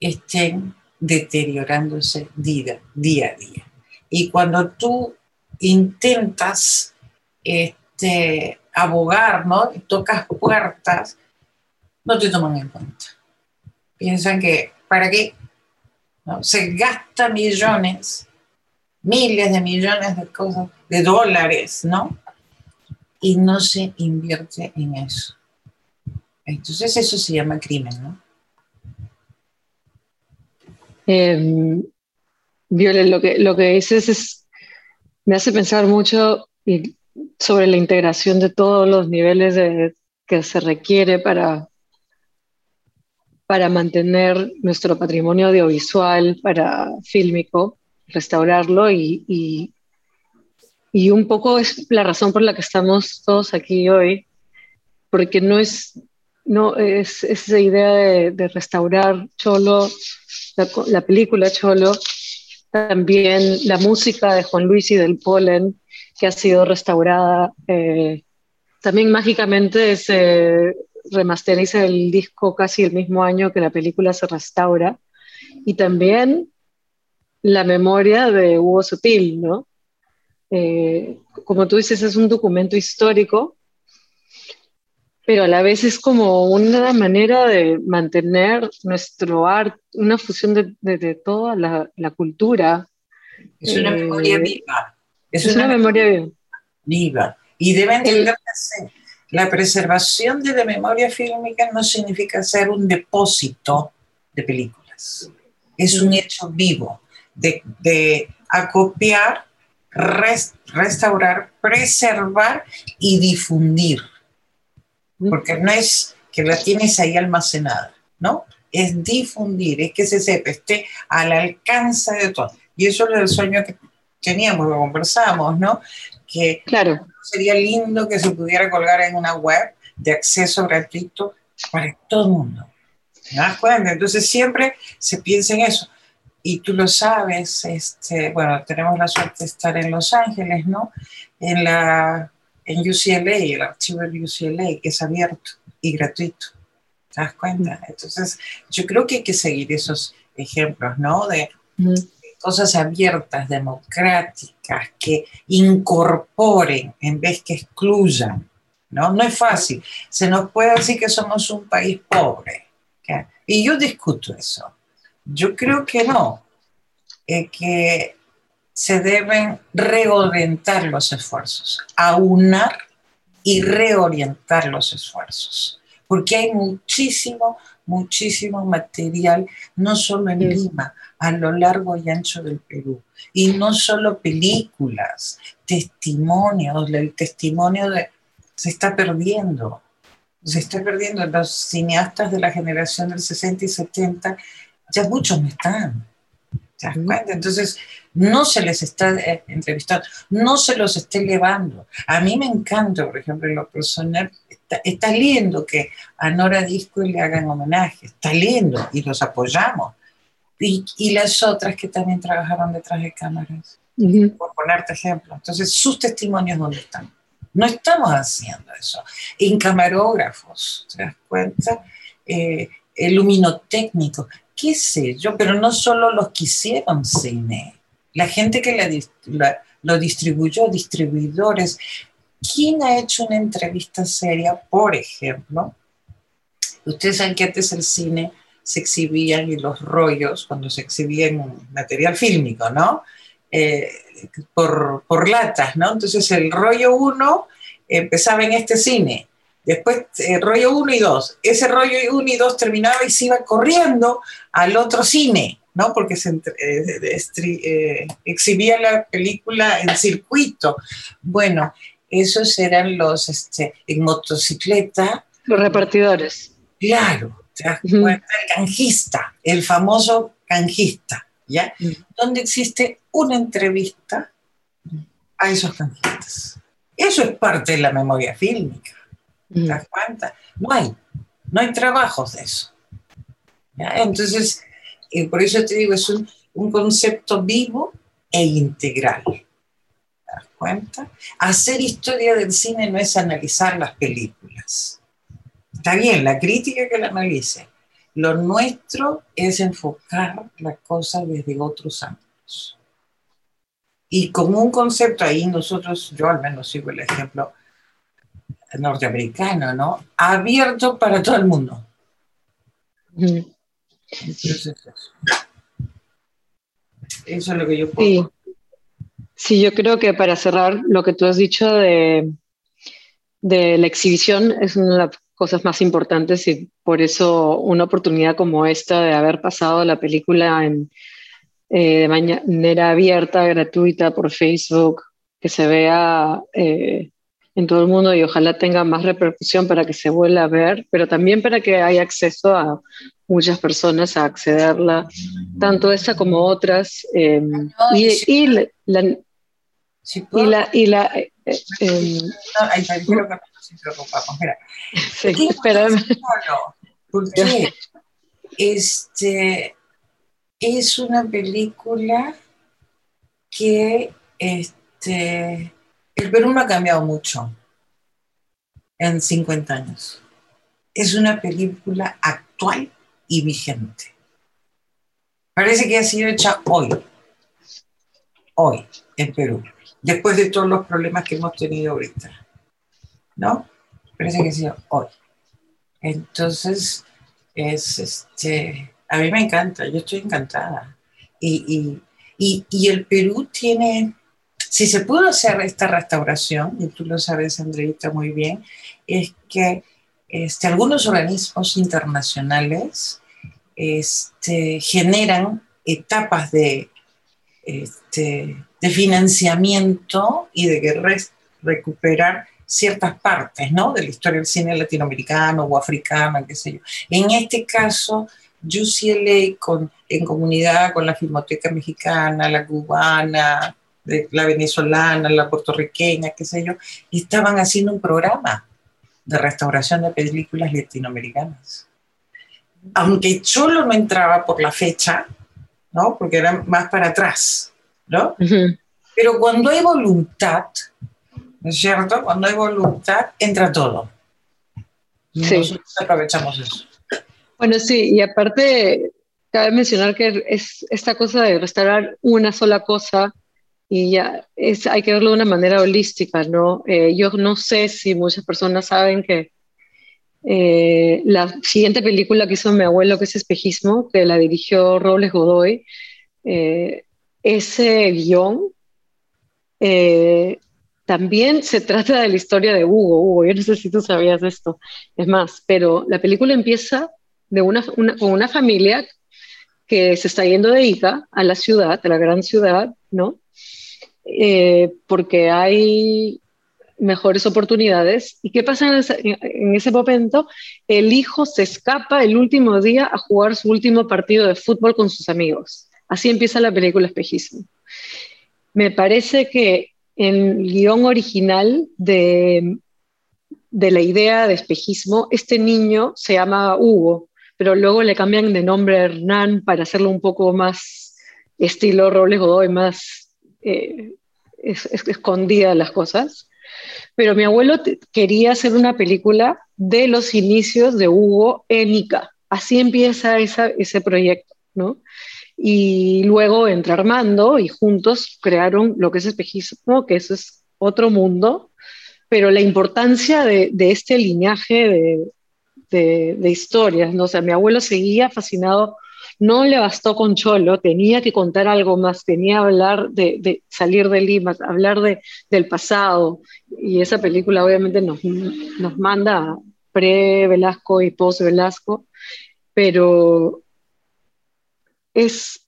estén deteriorándose día, día a día. Y cuando tú intentas este, abogar, ¿no? Y tocas puertas, no te toman en cuenta. Piensan que, ¿para qué? Se gasta millones, miles de millones de cosas, de dólares, ¿no? Y no se invierte en eso. Entonces eso se llama crimen, ¿no? Eh, lo que, lo que dices es, me hace pensar mucho sobre la integración de todos los niveles que se requiere para, para mantener nuestro patrimonio audiovisual, para fílmico, restaurarlo y un poco es la razón por la que estamos todos aquí hoy, porque no es, no es, esa idea de, restaurar Cholo, la, película Cholo, también la música de Juan Luis y del Polen, que ha sido restaurada. Eh, también mágicamente se remasteriza el disco casi el mismo año que la película se restaura. Y también la memoria de Hugo Sutil, ¿no? Eh, como tú dices, es un documento histórico, pero a la vez es como una manera de mantener nuestro arte, una fusión de, toda la, cultura. Es una eh, memoria viva. Es, una, memoria viva. Viva. Y debe entenderse, la preservación de la memoria fílmica no significa ser un depósito de películas. Es un hecho vivo de, de acopiar restaurar, preservar y difundir. Porque no es que la tienes ahí almacenada, ¿no? Es difundir, es que se sepa, esté al alcance de todo. Y eso es el sueño que teníamos, lo conversamos, ¿no? Que claro. sería lindo que se pudiera colgar en una web de acceso gratuito para todo el mundo. ¿Te das cuenta? Entonces siempre se piensa en eso. Y tú lo sabes, este, bueno, tenemos la suerte de estar en Los Ángeles, ¿no? En, la, en UCLA, el archivo de UCLA, que es abierto y gratuito. ¿Te das cuenta? Entonces, yo creo que hay que seguir esos ejemplos, ¿no? De, cosas abiertas, democráticas, que incorporen en vez que excluyan. ¿no? No es fácil. Se nos puede decir que somos un país pobre. Y yo discuto eso. Yo creo que no. que se deben reorientar los esfuerzos, aunar y reorientar los esfuerzos, porque hay muchísimo, muchísimo material, no solo en Lima, a lo largo y ancho del Perú. Y no solo películas, testimonios, el testimonio de... se está perdiendo. Se está perdiendo. Los cineastas de la generación del 60 y 70, ya muchos no están. ¿Te das cuenta? Entonces, no se les está eh, entrevistando, no se los está elevando. A mí me encanta, por ejemplo, en lo personal, está, está lindo que a Nora Disco le hagan homenaje, está lindo y los apoyamos y, las otras que también trabajaron detrás de cámaras, por ponerte ejemplo. Entonces, sus testimonios, ¿dónde están? No estamos haciendo eso. En camarógrafos, ¿te das cuenta? Eh, luminotécnico, qué sé yo, pero no solo los que hicieron cine, la gente que lo distribuyó, distribuidores. ¿Quién ha hecho una entrevista seria, por ejemplo? Ustedes saben que antes el cine se exhibían y los rollos, cuando se exhibían material fílmico, ¿no? Eh, por, por, latas, ¿no? Entonces el rollo 1 empezaba en este cine, después eh, rollo 1 y 2, ese rollo 1 y 2 terminaba y se iba corriendo al otro cine, ¿no? Porque se eh, exhibía la película en circuito. Bueno, esos eran los, este, en motocicleta. Los repartidores. Claro, el canjista, el famoso canjista, ¿ya? Donde existe una entrevista a esos canjistas. Eso es parte de la memoria fílmica. ¿Te das cuenta? No hay, no hay trabajos de eso. Entonces, eh, por eso te digo, es un, un concepto vivo e integral. ¿Te das cuenta? Hacer historia del cine no es analizar las películas Está bien, la crítica que la analice. Lo nuestro es enfocar la cosa desde otros ángulos. Y como un concepto ahí, nosotros, yo al menos sigo el ejemplo norteamericano, ¿no? Abierto para todo el mundo. eso. es lo que yo puedo. Sí. sí, yo creo que para cerrar lo que tú has dicho de, de la exhibición es una cosas más importantes y por eso una oportunidad como esta de haber pasado la película en, eh, de manera abierta, gratuita por Facebook, que se vea eh, en todo el mundo y ojalá tenga más repercusión para que se vuelva a ver, pero también para que haya acceso a muchas personas a accederla, tanto esta como otras. Em, y, la, y la, y la Mira, sí, Porque este, es una película que este, el Perú no ha cambiado mucho en 50 años. Es una película actual y vigente. Parece que ha sido hecha hoy, hoy en Perú, después de todos los problemas que hemos tenido ahorita. ¿no? Parece que sí, hoy. Entonces, es este, a mí me encanta, yo estoy encantada. Y, y, y, el Perú tiene, si se pudo hacer esta restauración, y tú lo sabes, Andreita, muy bien, es que este, algunos organismos internacionales este, generan etapas de, este, de financiamiento y de recuperar ciertas partes, ¿no? De la historia del cine latinoamericano o africano, qué sé yo. En este caso, UCLA, con, en comunidad con la Filmoteca Mexicana, la cubana, de la venezolana, la puertorriqueña, qué sé yo, y estaban haciendo un programa de restauración de películas latinoamericanas. Aunque Cholo no entraba por la fecha, ¿no? Porque era más para atrás, ¿no? Pero cuando hay voluntad, ¿no es cierto? Cuando hay voluntad, entra todo. Sí. Nosotros aprovechamos eso. Bueno, sí, y aparte, cabe mencionar que es esta cosa de restaurar una sola cosa y ya es, hay que verlo de una manera holística, ¿no? Eh, yo no sé si muchas personas saben que eh, la siguiente película que hizo mi abuelo, que es Espejismo, que la dirigió Robles Godoy, eh, ese guion también se trata de la historia de Hugo. Hugo, yo no sé si tú sabías esto, es más, pero la película empieza de una, con una familia que se está yendo de Ica a la ciudad, a la gran ciudad, ¿no? Eh, porque hay mejores oportunidades. ¿Y qué pasa en ese, en ese, momento? El hijo se escapa el último día a jugar su último partido de fútbol con sus amigos. Así empieza la película Espejismo. Me parece que el guion original de, de la idea de espejismo, este niño se llama Hugo, pero luego le cambian de nombre a Hernán para hacerlo un poco más estilo Robles Godoy, más eh, es, escondida las cosas. Pero mi abuelo quería hacer una película de los inicios de Hugo en Ica. Así empieza ese proyecto, ¿no? Y luego entra Armando y juntos crearon lo que es espejismo, que eso es otro mundo, pero la importancia de, de este linaje de, de, historias, ¿no? O sea, mi abuelo seguía fascinado, no le bastó con Cholo, tenía que contar algo más, tenía que hablar de, salir de Lima, hablar de, del pasado, y esa película obviamente nos, nos manda pre-Velasco y post-Velasco, pero es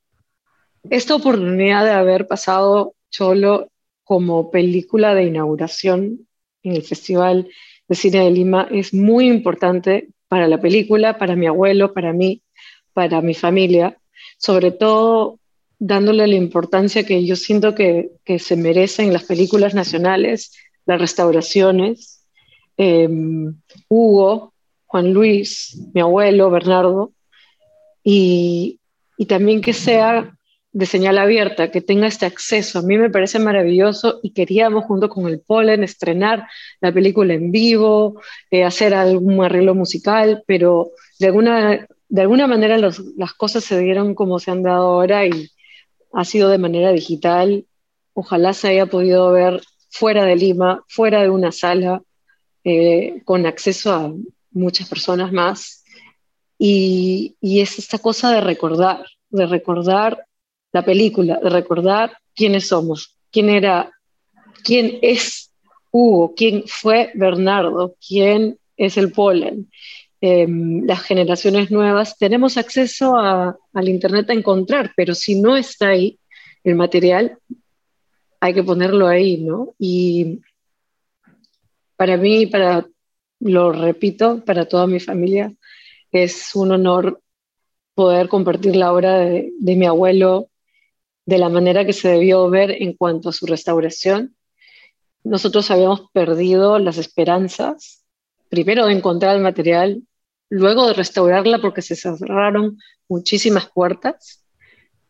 esta oportunidad de haber pasado Cholo como película de inauguración en el Festival de Cine de Lima es muy importante para la película, para mi abuelo, para mí, para mi familia, sobre todo dándole la importancia que yo siento que, se merecen las películas nacionales, las restauraciones. Em, Hugo, Juan Luis, mi abuelo, Bernardo, y, y también que sea de señal abierta, que tenga este acceso. A mí me parece maravilloso y queríamos junto con el Polen estrenar la película en vivo, eh, hacer algún arreglo musical, pero de alguna, de alguna manera las cosas se dieron como se han dado ahora y ha sido de manera digital. Ojalá se haya podido ver fuera de Lima, fuera de una sala, eh, con acceso a muchas personas más. Y, y es esta cosa de recordar, de recordar la película, de recordar quiénes somos, quién era, quién es Hugo, quién fue Bernardo, quién es el polen. Em, las generaciones nuevas tenemos acceso al Internet a encontrar, pero si no está ahí el material, hay que ponerlo ahí, ¿no? Y para mí, para, lo repito, para toda mi familia, es un honor poder compartir la obra de, de mi abuelo de la manera que se debió ver en cuanto a su restauración. Nosotros habíamos perdido las esperanzas, primero de encontrar el material, luego de restaurarla porque se cerraron muchísimas puertas,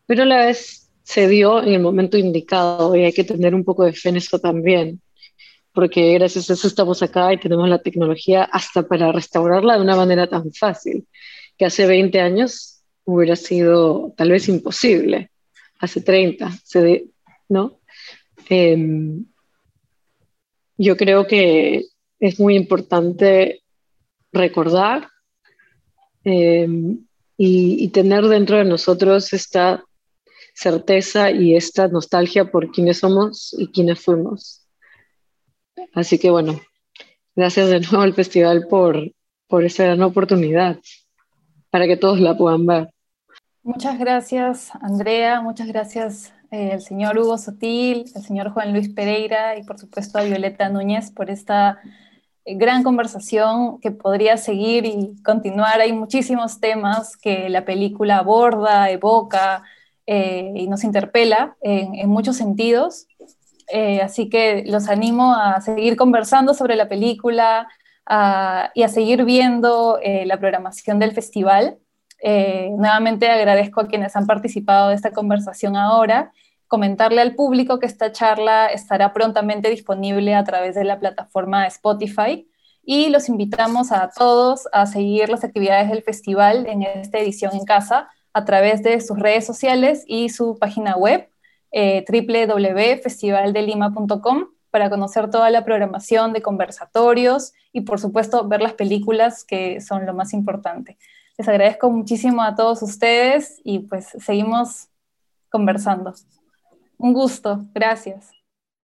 pero a la vez se dio en el momento indicado y hay que tener un poco de fe en eso también, porque gracias a eso estamos acá y tenemos la tecnología hasta para restaurarla de una manera tan fácil, que hace 20 años hubiera sido tal vez imposible hace 30, ¿no? Em, yo creo que es muy importante recordar em, y, tener dentro de nosotros esta certeza y esta nostalgia por quienes somos y quienes fuimos. Así que bueno, gracias de nuevo al festival por, por esa gran oportunidad para que todos la puedan ver. Muchas gracias, Andrea. Muchas gracias eh, señor Hugo Sotil, al señor Juan Luis Pereira y por supuesto a Violeta Núñez por esta eh, gran conversación que podría seguir y continuar. Hay muchísimos temas que la película aborda, evoca, eh, y nos interpela en, muchos sentidos. Eh, así que los animo a seguir conversando sobre la película y a seguir viendo la programación del festival. nuevamente agradezco a quienes han participado de esta conversación ahora comentarle al público que esta charla estará prontamente disponible a través de la plataforma Spotify y los invitamos a todos a seguir las actividades del festival en esta edición en casa a través de sus redes sociales y su página web eh, www.festivaldelima.com para conocer toda la programación de conversatorios y por supuesto ver las películas que son lo más importante. Les agradezco muchísimo a todos ustedes y pues seguimos conversando. Un gusto, gracias.